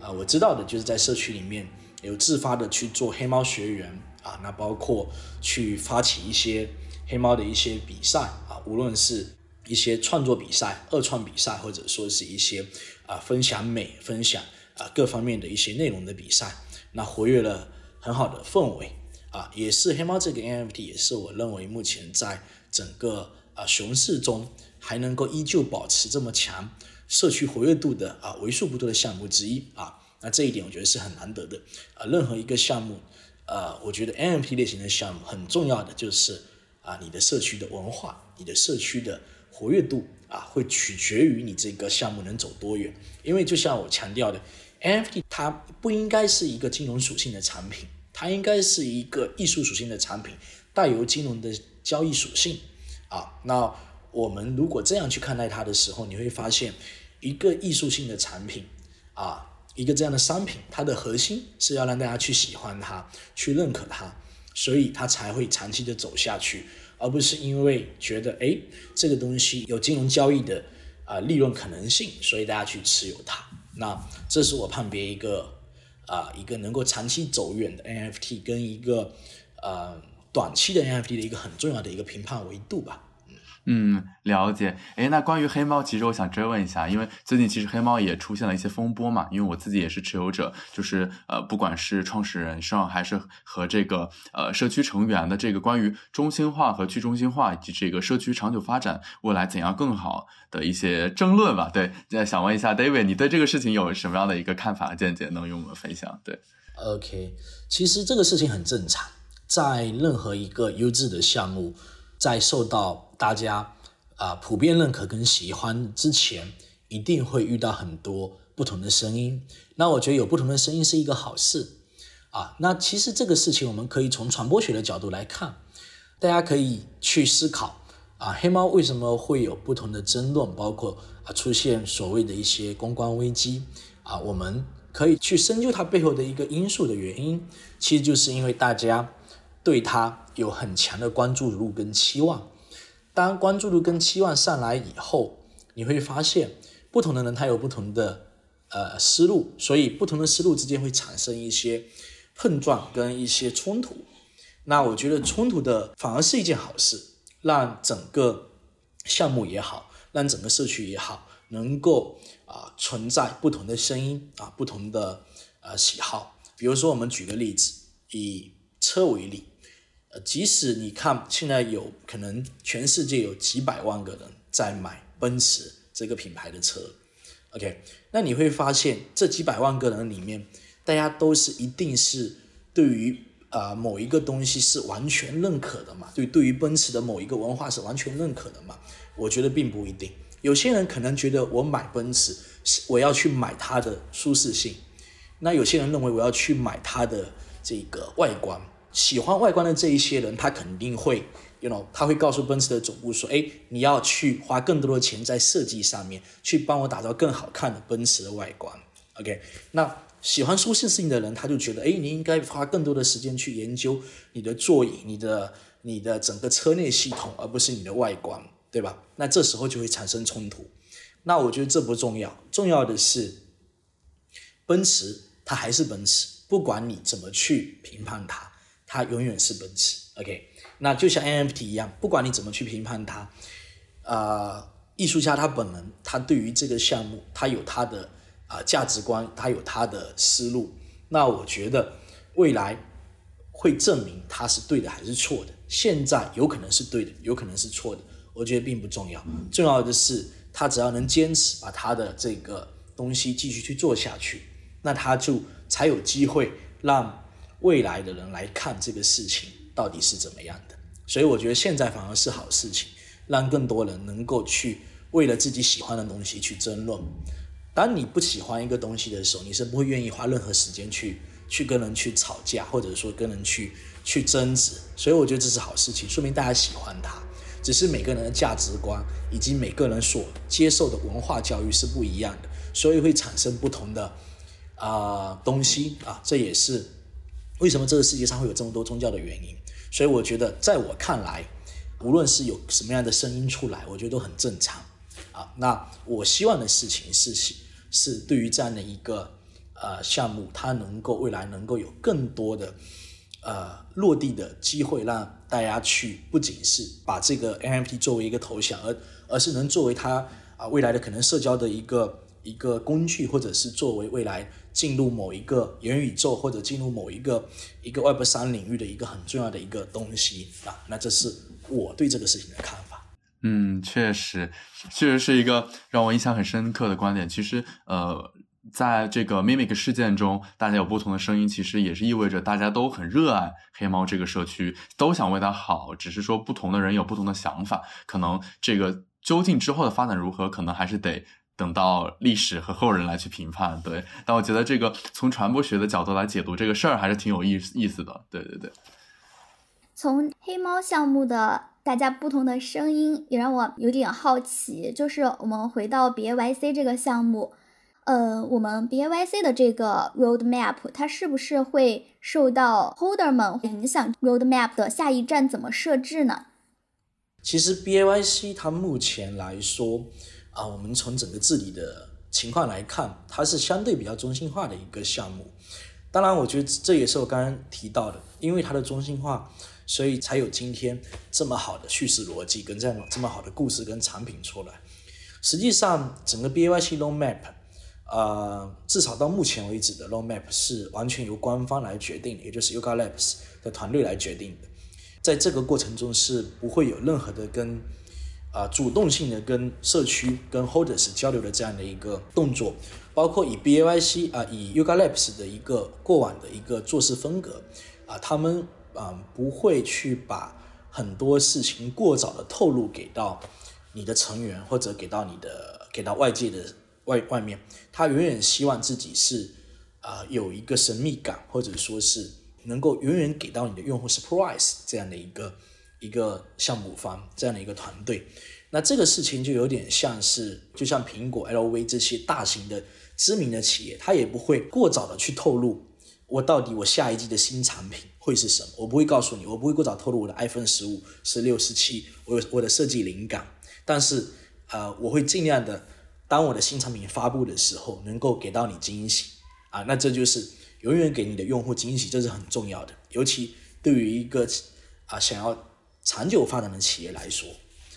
啊我知道的就是在社区里面有自发的去做黑猫学员啊，那包括去发起一些。黑猫的一些比赛啊，无论是一些创作比赛、二创比赛，或者说是一些啊分享美、分享啊各方面的一些内容的比赛，那活跃了很好的氛围啊，也是黑猫这个 NFT 也是我认为目前在整个啊熊市中还能够依旧保持这么强社区活跃度的啊为数不多的项目之一啊。那这一点我觉得是很难得的啊。任何一个项目，呃，我觉得 NFT 类型的项目很重要的就是啊你的社区的文化，你的社区的活跃度啊会取决于你这个项目能走多远。因为就像我强调的。NFT 它不应该是一个金融属性的产品，它应该是一个艺术属性的产品，带有金融的交易属性啊。那我们如果这样去看待它的时候，你会发现，一个艺术性的产品啊，一个这样的商品，它的核心是要让大家去喜欢它，去认可它，所以它才会长期的走下去，而不是因为觉得哎这个东西有金融交易的啊利润可能性，所以大家去持有它。那这是我判别一个啊，一个能够长期走远的 NFT 跟一个呃短期的 NFT 的一个很重要的一个评判维度吧。嗯，了解。哎，那关于黑猫，其实我想追问一下，因为最近其实黑猫也出现了一些风波嘛。因为我自己也是持有者，就是呃，不管是创始人上，还是和这个呃社区成员的这个关于中心化和去中心化以及这个社区长久发展未来怎样更好的一些争论吧。对，那想问一下 David，你对这个事情有什么样的一个看法和见解，能与我们分享？对，OK，其实这个事情很正常，在任何一个优质的项目。在受到大家啊普遍认可跟喜欢之前，一定会遇到很多不同的声音。那我觉得有不同的声音是一个好事啊。那其实这个事情我们可以从传播学的角度来看，大家可以去思考啊，黑猫为什么会有不同的争论，包括啊出现所谓的一些公关危机啊，我们可以去深究它背后的一个因素的原因，其实就是因为大家。对它有很强的关注度跟期望，当关注度跟期望上来以后，你会发现不同的人他有不同的呃思路，所以不同的思路之间会产生一些碰撞跟一些冲突。那我觉得冲突的反而是一件好事，让整个项目也好，让整个社区也好，能够啊存在不同的声音啊，不同的呃喜好。比如说我们举个例子，以车为例。呃，即使你看现在有可能全世界有几百万个人在买奔驰这个品牌的车，OK，那你会发现这几百万个人里面，大家都是一定是对于啊某一个东西是完全认可的嘛？对，对于奔驰的某一个文化是完全认可的嘛？我觉得并不一定，有些人可能觉得我买奔驰是我要去买它的舒适性，那有些人认为我要去买它的这个外观。喜欢外观的这一些人，他肯定会，you know，他会告诉奔驰的总部说，哎，你要去花更多的钱在设计上面，去帮我打造更好看的奔驰的外观。OK，那喜欢舒适性的人，他就觉得，哎，你应该花更多的时间去研究你的座椅、你的、你的整个车内系统，而不是你的外观，对吧？那这时候就会产生冲突。那我觉得这不重要，重要的是，奔驰它还是奔驰，不管你怎么去评判它。它永远是奔驰，OK，那就像 NFT 一样，不管你怎么去评判它，呃，艺术家他本人，他对于这个项目，他有他的啊价值观，他有他的思路。那我觉得未来会证明他是对的还是错的。现在有可能是对的，有可能是错的，我觉得并不重要。重要的是他只要能坚持把他的这个东西继续去做下去，那他就才有机会让。未来的人来看这个事情到底是怎么样的，所以我觉得现在反而是好事情，让更多人能够去为了自己喜欢的东西去争论。当你不喜欢一个东西的时候，你是不会愿意花任何时间去去跟人去吵架，或者说跟人去去争执。所以我觉得这是好事情，说明大家喜欢它。只是每个人的价值观以及每个人所接受的文化教育是不一样的，所以会产生不同的啊东西啊，这也是。为什么这个世界上会有这么多宗教的原因？所以我觉得，在我看来，无论是有什么样的声音出来，我觉得都很正常啊。那我希望的事情是，是对于这样的一个呃项目，它能够未来能够有更多的呃落地的机会，让大家去不仅是把这个 NFT 作为一个头像，而而是能作为它啊未来的可能社交的一个一个工具，或者是作为未来进入某一个元宇宙或者进入某一个一个 Web 三领域的一个很重要的一个东西啊。那这是我对这个事情的看法。嗯，确实，确实是一个让我印象很深刻的观点。其实，呃。在这个 Mimic 事件中，大家有不同的声音，其实也是意味着大家都很热爱黑猫这个社区，都想为它好。只是说不同的人有不同的想法，可能这个究竟之后的发展如何，可能还是得等到历史和后人来去评判。对，但我觉得这个从传播学的角度来解读这个事儿，还是挺有意意思的。对对对。从黑猫项目的大家不同的声音，也让我有点好奇，就是我们回到 BAYC 这个项目。呃，我们 B A Y C 的这个 roadmap，它是不是会受到 holder 们影响？roadmap 的下一站怎么设置呢？其实 B A Y C 它目前来说啊，我们从整个治理的情况来看，它是相对比较中心化的一个项目。当然，我觉得这也是我刚刚提到的，因为它的中心化，所以才有今天这么好的叙事逻辑跟这样这么好的故事跟产品出来。实际上，整个 B A Y C roadmap。呃，至少到目前为止的 roadmap 是完全由官方来决定，也就是 Yuga Labs 的团队来决定的。在这个过程中是不会有任何的跟啊主动性的跟社区跟 holders 交流的这样的一个动作，包括以 BAYC 啊以 Yuga Labs 的一个过往的一个做事风格啊，他们啊不会去把很多事情过早的透露给到你的成员或者给到你的给到外界的。外外面，他永远希望自己是啊有一个神秘感，或者说是能够永远给到你的用户 surprise 这样的一个一个项目方这样的一个团队。那这个事情就有点像是，就像苹果、LV 这些大型的知名的企业，他也不会过早的去透露我到底我下一季的新产品会是什么，我不会告诉你，我不会过早透露我的 iPhone 十五、十六、十七，我我的设计灵感，但是呃，我会尽量的。当我的新产品发布的时候，能够给到你惊喜啊，那这就是永远给你的用户惊喜，这是很重要的。尤其对于一个啊想要长久发展的企业来说，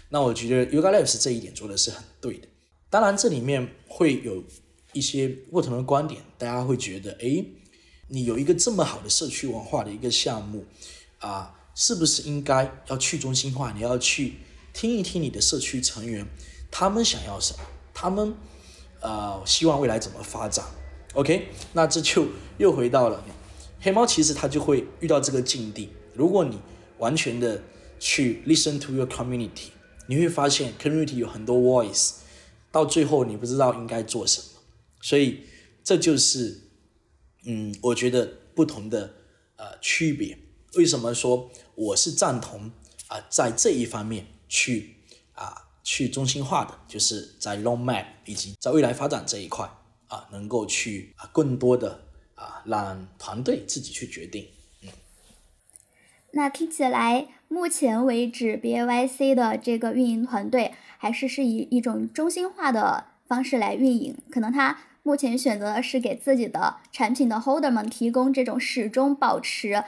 那我觉得 Yuga Labs 这一点做的是很对的。当然，这里面会有一些不同的观点，大家会觉得，哎，你有一个这么好的社区文化的一个项目啊，是不是应该要去中心化？你要去听一听你的社区成员他们想要什么？他们，呃，希望未来怎么发展？OK，那这就又回到了黑猫，其实它就会遇到这个境地。如果你完全的去 listen to your community，你会发现 community 有很多 voice，到最后你不知道应该做什么。所以这就是，嗯，我觉得不同的呃区别。为什么说我是赞同啊，在这一方面去啊？去中心化的，就是在 long map 以及在未来发展这一块啊，能够去啊更多的啊让团队自己去决定。嗯，那听起来目前为止，B A Y C 的这个运营团队还是是以一种中心化的方式来运营。可能他目前选择的是给自己的产品的 holder 们提供这种始终保持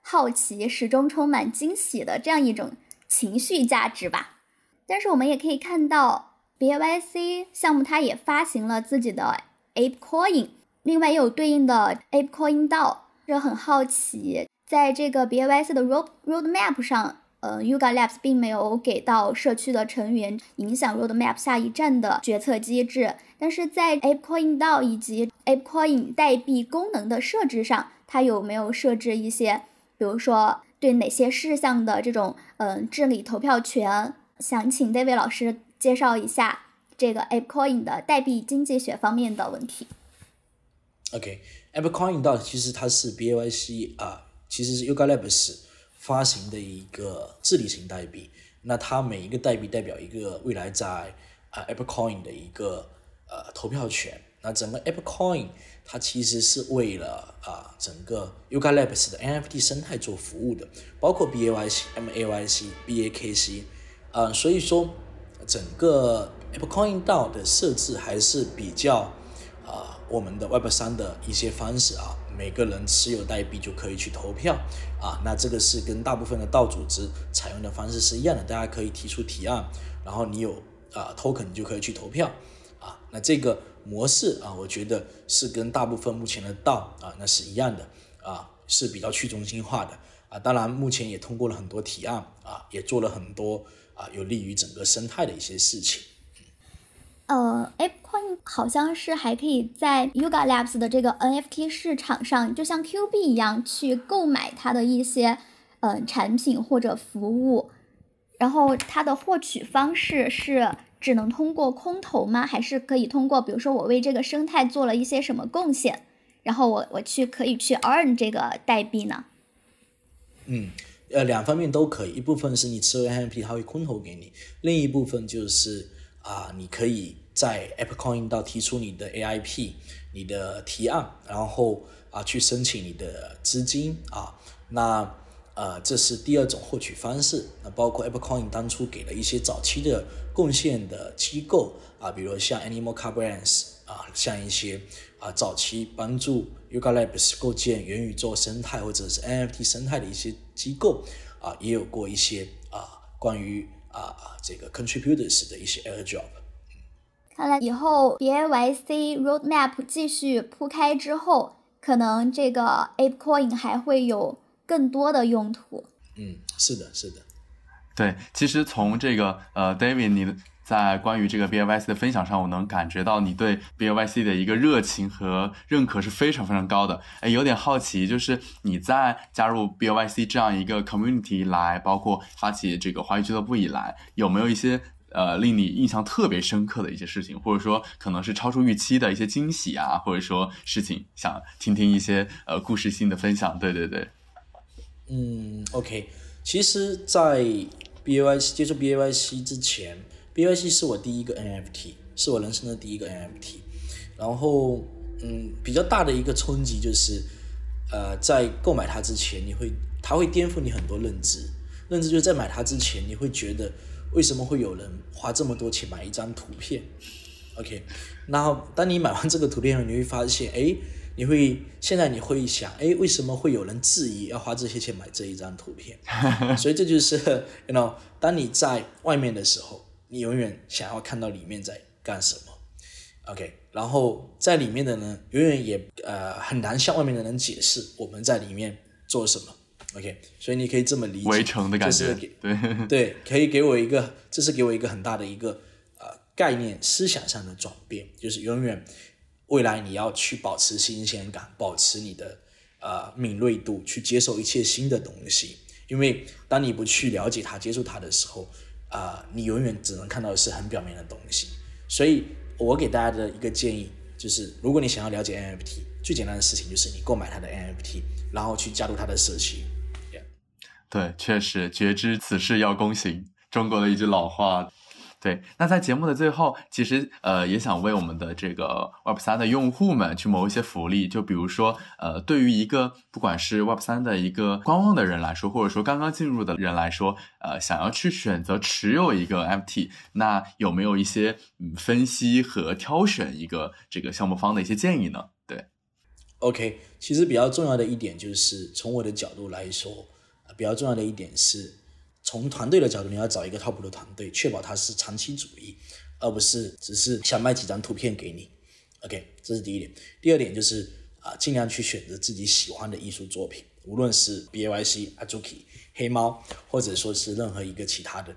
好奇、始终充满惊喜的这样一种情绪价值吧。但是我们也可以看到，B A Y C 项目它也发行了自己的 Ape Coin，另外也有对应的 Ape Coin DAO。这很好奇，在这个 BYC 的 Road Roadmap 上，呃，Yuga Labs 并没有给到社区的成员影响 Roadmap 下一站的决策机制。但是在 Ape Coin DAO 以及 Ape Coin 代币功能的设置上，它有没有设置一些，比如说对哪些事项的这种嗯治理投票权？想请 David 老师介绍一下这个 ApeCoin 的代币经济学方面的问题。OK，ApeCoin 到其实它是 BYC 啊，其实是 Yuga Labs 发行的一个治理型代币。那它每一个代币代表一个未来在啊 ApeCoin 的一个呃投票权。那整个 ApeCoin 它其实是为了啊整个 Yuga Labs 的 NFT 生态做服务的，包括 BAYC、MAYC、BAKC。呃，所以说整个 Apple Coin DAO 的设置还是比较啊，我们的 Web 三的一些方式啊，每个人持有代币就可以去投票啊，那这个是跟大部分的道组织采用的方式是一样的，大家可以提出提案，然后你有啊 token 你就可以去投票啊。那这个模式啊，我觉得是跟大部分目前的道啊那是一样的啊，是比较去中心化的啊。当然，目前也通过了很多提案啊，也做了很多啊有利于整个生态的一些事情。呃，ApeCoin 好像是还可以在 Yuga Labs 的这个 NFT 市场上，就像 Q 币一样去购买它的一些嗯产品或者服务。然后它的获取方式是只能通过空投吗？还是可以通过，比如说我为这个生态做了一些什么贡献，然后我我去可以去 earn 这个代币呢？嗯，呃，两方面都可以，一部分是你持有 NFT 它会空投给你，另一部分就是啊，你可以在 AppCoin 到提出你的 AIP，你的提案，然后啊去申请你的资金啊，那。呃，这是第二种获取方式。那包括 AppleCoin 当初给了一些早期的贡献的机构啊，比如像 Animal Car Brands 啊，像一些啊早期帮助 Yuga Labs 构建元宇宙生态或者是 NFT 生态的一些机构啊，也有过一些啊关于啊这个 Contributors 的一些 Airdrop。看来以后 BAYC Roadmap 继续铺开之后，可能这个 ApeCoin 还会有。更多的用途，嗯，是的，是的，对，其实从这个呃，David，你在关于这个 B A Y C 的分享上，我能感觉到你对 B A Y C 的一个热情和认可是非常非常高的。哎，有点好奇，就是你在加入 B A Y C 这样一个 community 来，包括发起这个华语俱乐部以来，有没有一些呃令你印象特别深刻的一些事情，或者说可能是超出预期的一些惊喜啊，或者说事情，想听听一些呃故事性的分享？对对对。嗯，OK，其实，在 B A Y C 接触 B A Y C 之前，B A Y C 是我第一个 N F T，是我人生的第一个 N F T。然后，嗯，比较大的一个冲击就是，呃，在购买它之前，你会，它会颠覆你很多认知。认知就是在买它之前，你会觉得为什么会有人花这么多钱买一张图片？OK，然后当你买完这个图片后，你会发现，哎。你会现在你会想，哎，为什么会有人质疑要花这些钱买这一张图片？所以这就是，you know，当你在外面的时候，你永远想要看到里面在干什么，OK？然后在里面的人，永远也呃很难向外面的人解释我们在里面做什么，OK？所以你可以这么理解，围城的感觉，对 对，可以给我一个，这是给我一个很大的一个呃概念思想上的转变，就是永远。未来你要去保持新鲜感，保持你的呃敏锐度，去接受一切新的东西。因为当你不去了解它、接触它的时候，啊，你永远只能看到的是很表面的东西。所以我给大家的一个建议就是，如果你想要了解 NFT，最简单的事情就是你购买它的 NFT，然后去加入它的社区。对，确实，觉知此事要躬行，中国的一句老话。对，那在节目的最后，其实呃也想为我们的这个 Web 三的用户们去谋一些福利，就比如说呃对于一个不管是 Web 三的一个观望的人来说，或者说刚刚进入的人来说，呃想要去选择持有一个 FT，那有没有一些嗯分析和挑选一个这个项目方的一些建议呢？对，OK，其实比较重要的一点就是从我的角度来说，比较重要的一点是。从团队的角度，你要找一个靠谱的团队，确保它是长期主义，而不是只是想卖几张图片给你。OK，这是第一点。第二点就是啊，尽量去选择自己喜欢的艺术作品，无论是 BAYC、Azuki、黑猫，或者说是任何一个其他的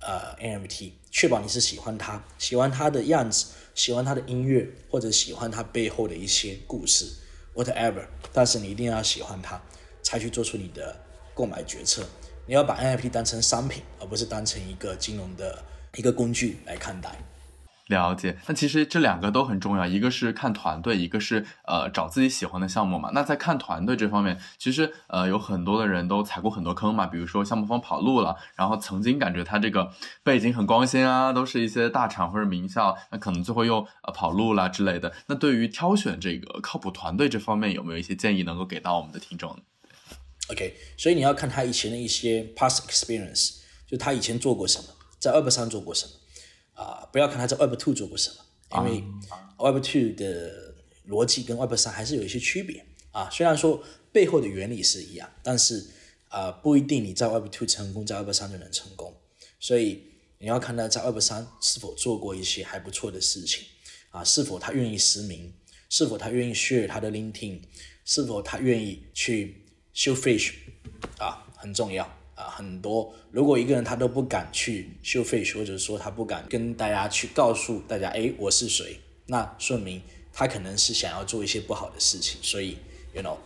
呃 NFT，确保你是喜欢它，喜欢它的样子，喜欢它的音乐，或者喜欢它背后的一些故事，whatever。但是你一定要喜欢它，才去做出你的购买决策。你要把 NFT 当成商品，而不是当成一个金融的一个工具来看待。了解，那其实这两个都很重要，一个是看团队，一个是呃找自己喜欢的项目嘛。那在看团队这方面，其实呃有很多的人都踩过很多坑嘛，比如说项目方跑路了，然后曾经感觉他这个背景很光鲜啊，都是一些大厂或者名校，那可能最后又呃跑路了之类的。那对于挑选这个靠谱团队这方面，有没有一些建议能够给到我们的听众呢？OK，所以你要看他以前的一些 past experience，就他以前做过什么，在 Web 三做过什么，啊，不要看他在 Web two 做过什么，因为 Web two 的逻辑跟 Web 三还是有一些区别啊。虽然说背后的原理是一样，但是啊，不一定你在 Web two 成功，在 Web 三就能成功。所以你要看他在 Web 三是否做过一些还不错的事情。啊，是否他愿意实名，是否他愿意 share 他的 LinkedIn，是否他愿意去 show fish 啊，很重要啊，很多。如果一个人他都不敢去 show fish，或者说他不敢跟大家去告诉大家，哎，我是谁，那说明他可能是想要做一些不好的事情，所以，you know。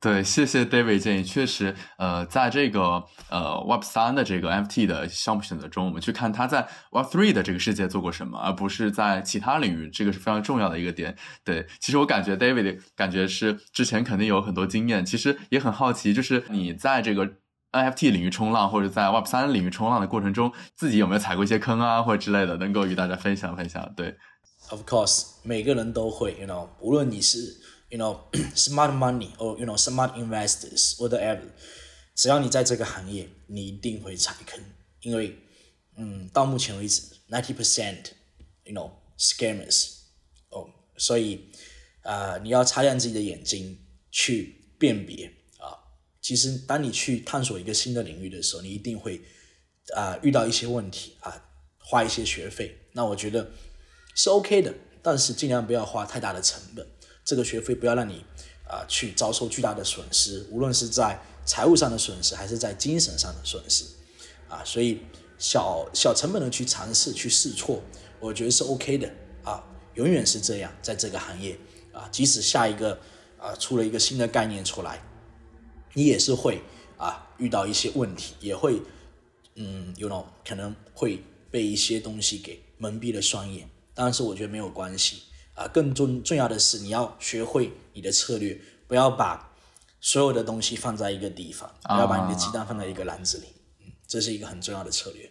对，谢谢 David 建议。确实，呃，在这个呃 Web 三的这个 NFT 的项目选择中，我们去看他在 Web three 的这个世界做过什么，而不是在其他领域，这个是非常重要的一个点。对，其实我感觉 David 感觉是之前肯定有很多经验，其实也很好奇，就是你在这个 NFT 领域冲浪，或者在 Web 三领域冲浪的过程中，自己有没有踩过一些坑啊，或者之类的，能够与大家分享分享？对，Of course，每个人都会，you know，无论你是。You know smart money or you know smart investors whatever，只要你在这个行业，你一定会踩坑，因为嗯，到目前为止，ninety percent you know scammers 哦，所以啊、你要擦亮自己的眼睛去辨别啊。其实，当你去探索一个新的领域的时候，你一定会啊、遇到一些问题啊，花一些学费。那我觉得是 OK 的，但是尽量不要花太大的成本。这个学费不要让你啊去遭受巨大的损失，无论是在财务上的损失，还是在精神上的损失，啊，所以小小成本的去尝试去试错，我觉得是 OK 的啊，永远是这样，在这个行业啊，即使下一个啊出了一个新的概念出来，你也是会啊遇到一些问题，也会嗯，you know 可能会被一些东西给蒙蔽了双眼，但是我觉得没有关系。啊，更重重要的是，你要学会你的策略，不要把所有的东西放在一个地方，不要把你的鸡蛋放在一个篮子里，这是一个很重要的策略。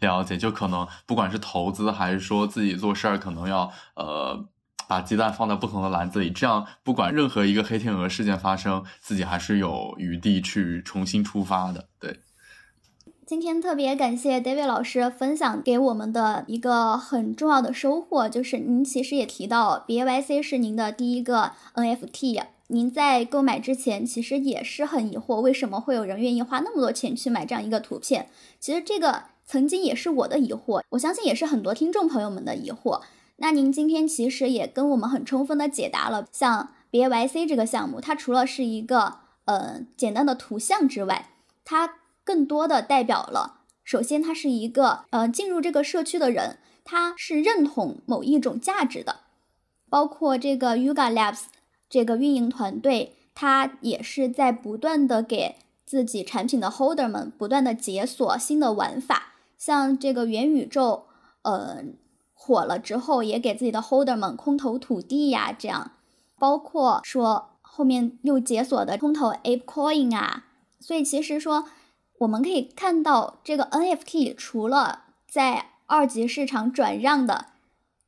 了解，就可能不管是投资还是说自己做事儿，可能要呃把鸡蛋放在不同的篮子里，这样不管任何一个黑天鹅事件发生，自己还是有余地去重新出发的，对。今天特别感谢 David 老师分享给我们的一个很重要的收获，就是您其实也提到 BAYC 是您的第一个 NFT，您在购买之前其实也是很疑惑，为什么会有人愿意花那么多钱去买这样一个图片？其实这个曾经也是我的疑惑，我相信也是很多听众朋友们的疑惑。那您今天其实也跟我们很充分的解答了，像 BAYC 这个项目，它除了是一个呃简单的图像之外，它更多的代表了，首先，他是一个呃进入这个社区的人，他是认同某一种价值的，包括这个 Yuga Labs 这个运营团队，他也是在不断的给自己产品的 Holder 们不断的解锁新的玩法，像这个元宇宙，呃火了之后，也给自己的 Holder 们空投土地呀，这样，包括说后面又解锁的空投 Ape Coin 啊，所以其实说。我们可以看到，这个 NFT 除了在二级市场转让的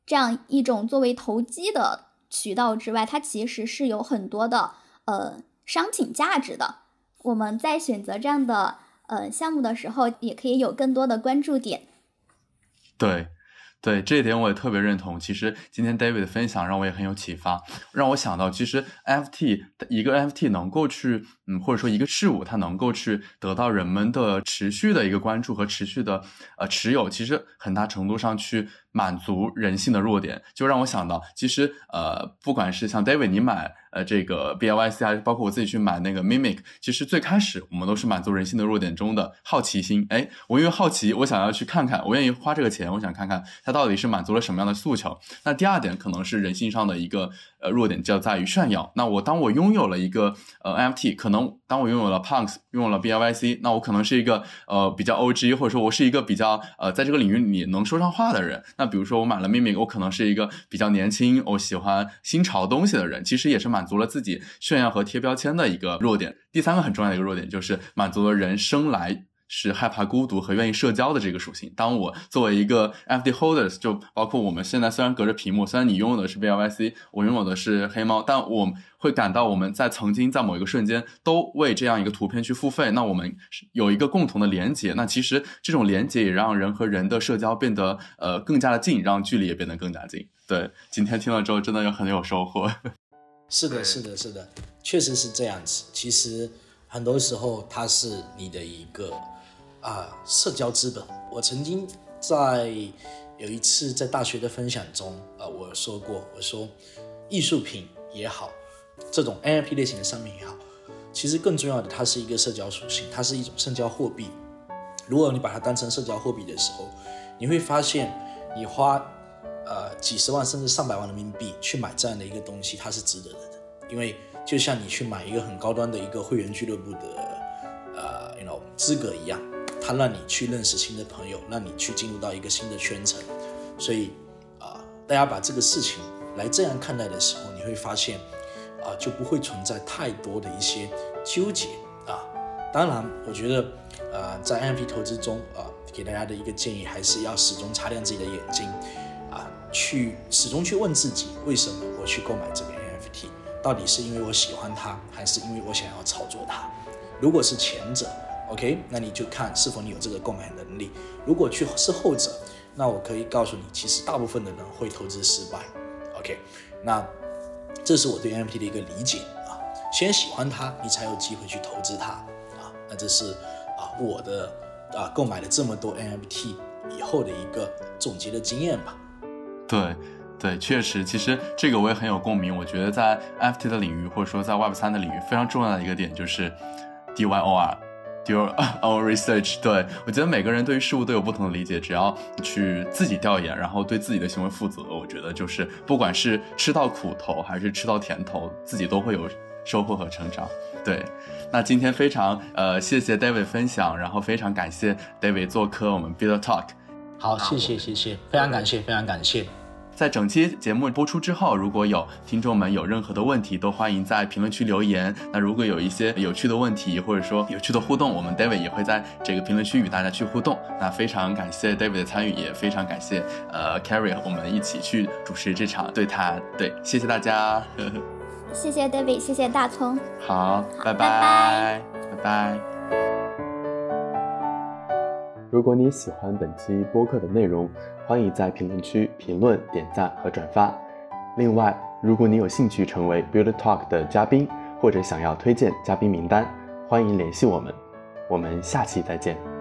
这样一种作为投机的渠道之外，它其实是有很多的呃商品价值的。我们在选择这样的呃项目的时候，也可以有更多的关注点。对。对这一点我也特别认同。其实今天 David 的分享让我也很有启发，让我想到，其实 FT 一个 FT 能够去，嗯，或者说一个事物它能够去得到人们的持续的一个关注和持续的呃持有，其实很大程度上去满足人性的弱点。就让我想到，其实呃，不管是像 David 你买。呃，这个 B I Y C 还是包括我自己去买那个 Mimic，其实最开始我们都是满足人性的弱点中的好奇心。哎，我因为好奇，我想要去看看，我愿意花这个钱，我想看看它到底是满足了什么样的诉求。那第二点可能是人性上的一个呃弱点，就在于炫耀。那我当我拥有了一个呃 N F T，可能当我拥有了 Punks，拥有了 B I Y C，那我可能是一个呃比较 O G，或者说我是一个比较呃在这个领域里能说上话的人。那比如说我买了 Mimi，我可能是一个比较年轻，我喜欢新潮东西的人，其实也是满足了自己炫耀和贴标签的一个弱点。第三个很重要的一个弱点就是满足了人生来是害怕孤独和愿意社交的这个属性。当我作为一个 NFT holders，就包括我们现在虽然隔着屏幕，虽然你拥有的是 B L Y C，我拥有的是黑猫，但我会感到我们在曾经在某一个瞬间都为这样一个图片去付费。那我们有一个共同的连接，那其实这种连接也让人和人的社交变得呃更加的近，让距离也变得更加近。对，今天听了之后真的有很有收获。是的，是的，是的，确实是这样子。其实很多时候它是你的一个啊社交资本。我曾经在有一次在大学的分享中，啊，我说过，我说艺术品也好，这种 NFT 类型的商品也好，其实更重要的，它是一个社交属性，它是一种社交货币。如果你把它当成社交货币的时候，你会发现，你花呃几十万甚至上百万人民币去买这样的一个东西，它是值得的。因为就像你去买一个很高端的一个会员俱乐部的呃，you know 资格一样，它让你去认识新的朋友，让你去进入到一个新的圈层。所以啊，大家把这个事情来这样看待的时候，你会发现啊，就不会存在太多的一些纠结啊。当然，我觉得。呃，在 NFT 投资中，呃，给大家的一个建议还是要始终擦亮自己的眼睛，啊，去始终去问自己，为什么我去购买这个 NFT？到底是因为我喜欢它，还是因为我想要炒作它？如果是前者，OK，那你就看是否你有这个购买能力。如果去是后者，那我可以告诉你，其实大部分的人会投资失败。OK，那这是我对 NFT 的一个理解啊，先喜欢它，你才有机会去投资它啊。那这是。啊，我的啊，购买了这么多 NFT 以后的一个总结的经验吧。对，对，确实，其实这个我也很有共鸣。我觉得在 NFT 的领域，或者说在 Web 三的领域，非常重要的一个点就是 DYOR your own research。对我觉得每个人对于事物都有不同的理解，只要去自己调研，然后对自己的行为负责，我觉得就是不管是吃到苦头还是吃到甜头，自己都会有收获和成长。对。那今天非常呃谢谢 David 分享，然后非常感谢 David 做客我们 Build Talk。好，谢谢谢谢，非常感谢非常感谢。在整期节目播出之后，如果有听众们有任何的问题，都欢迎在评论区留言。那如果有一些有趣的问题，或者说有趣的互动，我们 David 也会在这个评论区与大家去互动。那非常感谢 David 的参与，也非常感谢呃 Carrie 和我们一起去主持这场对谈。对，谢谢大家。谢谢 David，谢谢大葱。好，拜拜，拜拜。如果你喜欢本期播客的内容，欢迎在评论区评论、点赞和转发。另外，如果你有兴趣成为 Build Talk 的嘉宾，或者想要推荐嘉宾名单，欢迎联系我们。我们下期再见。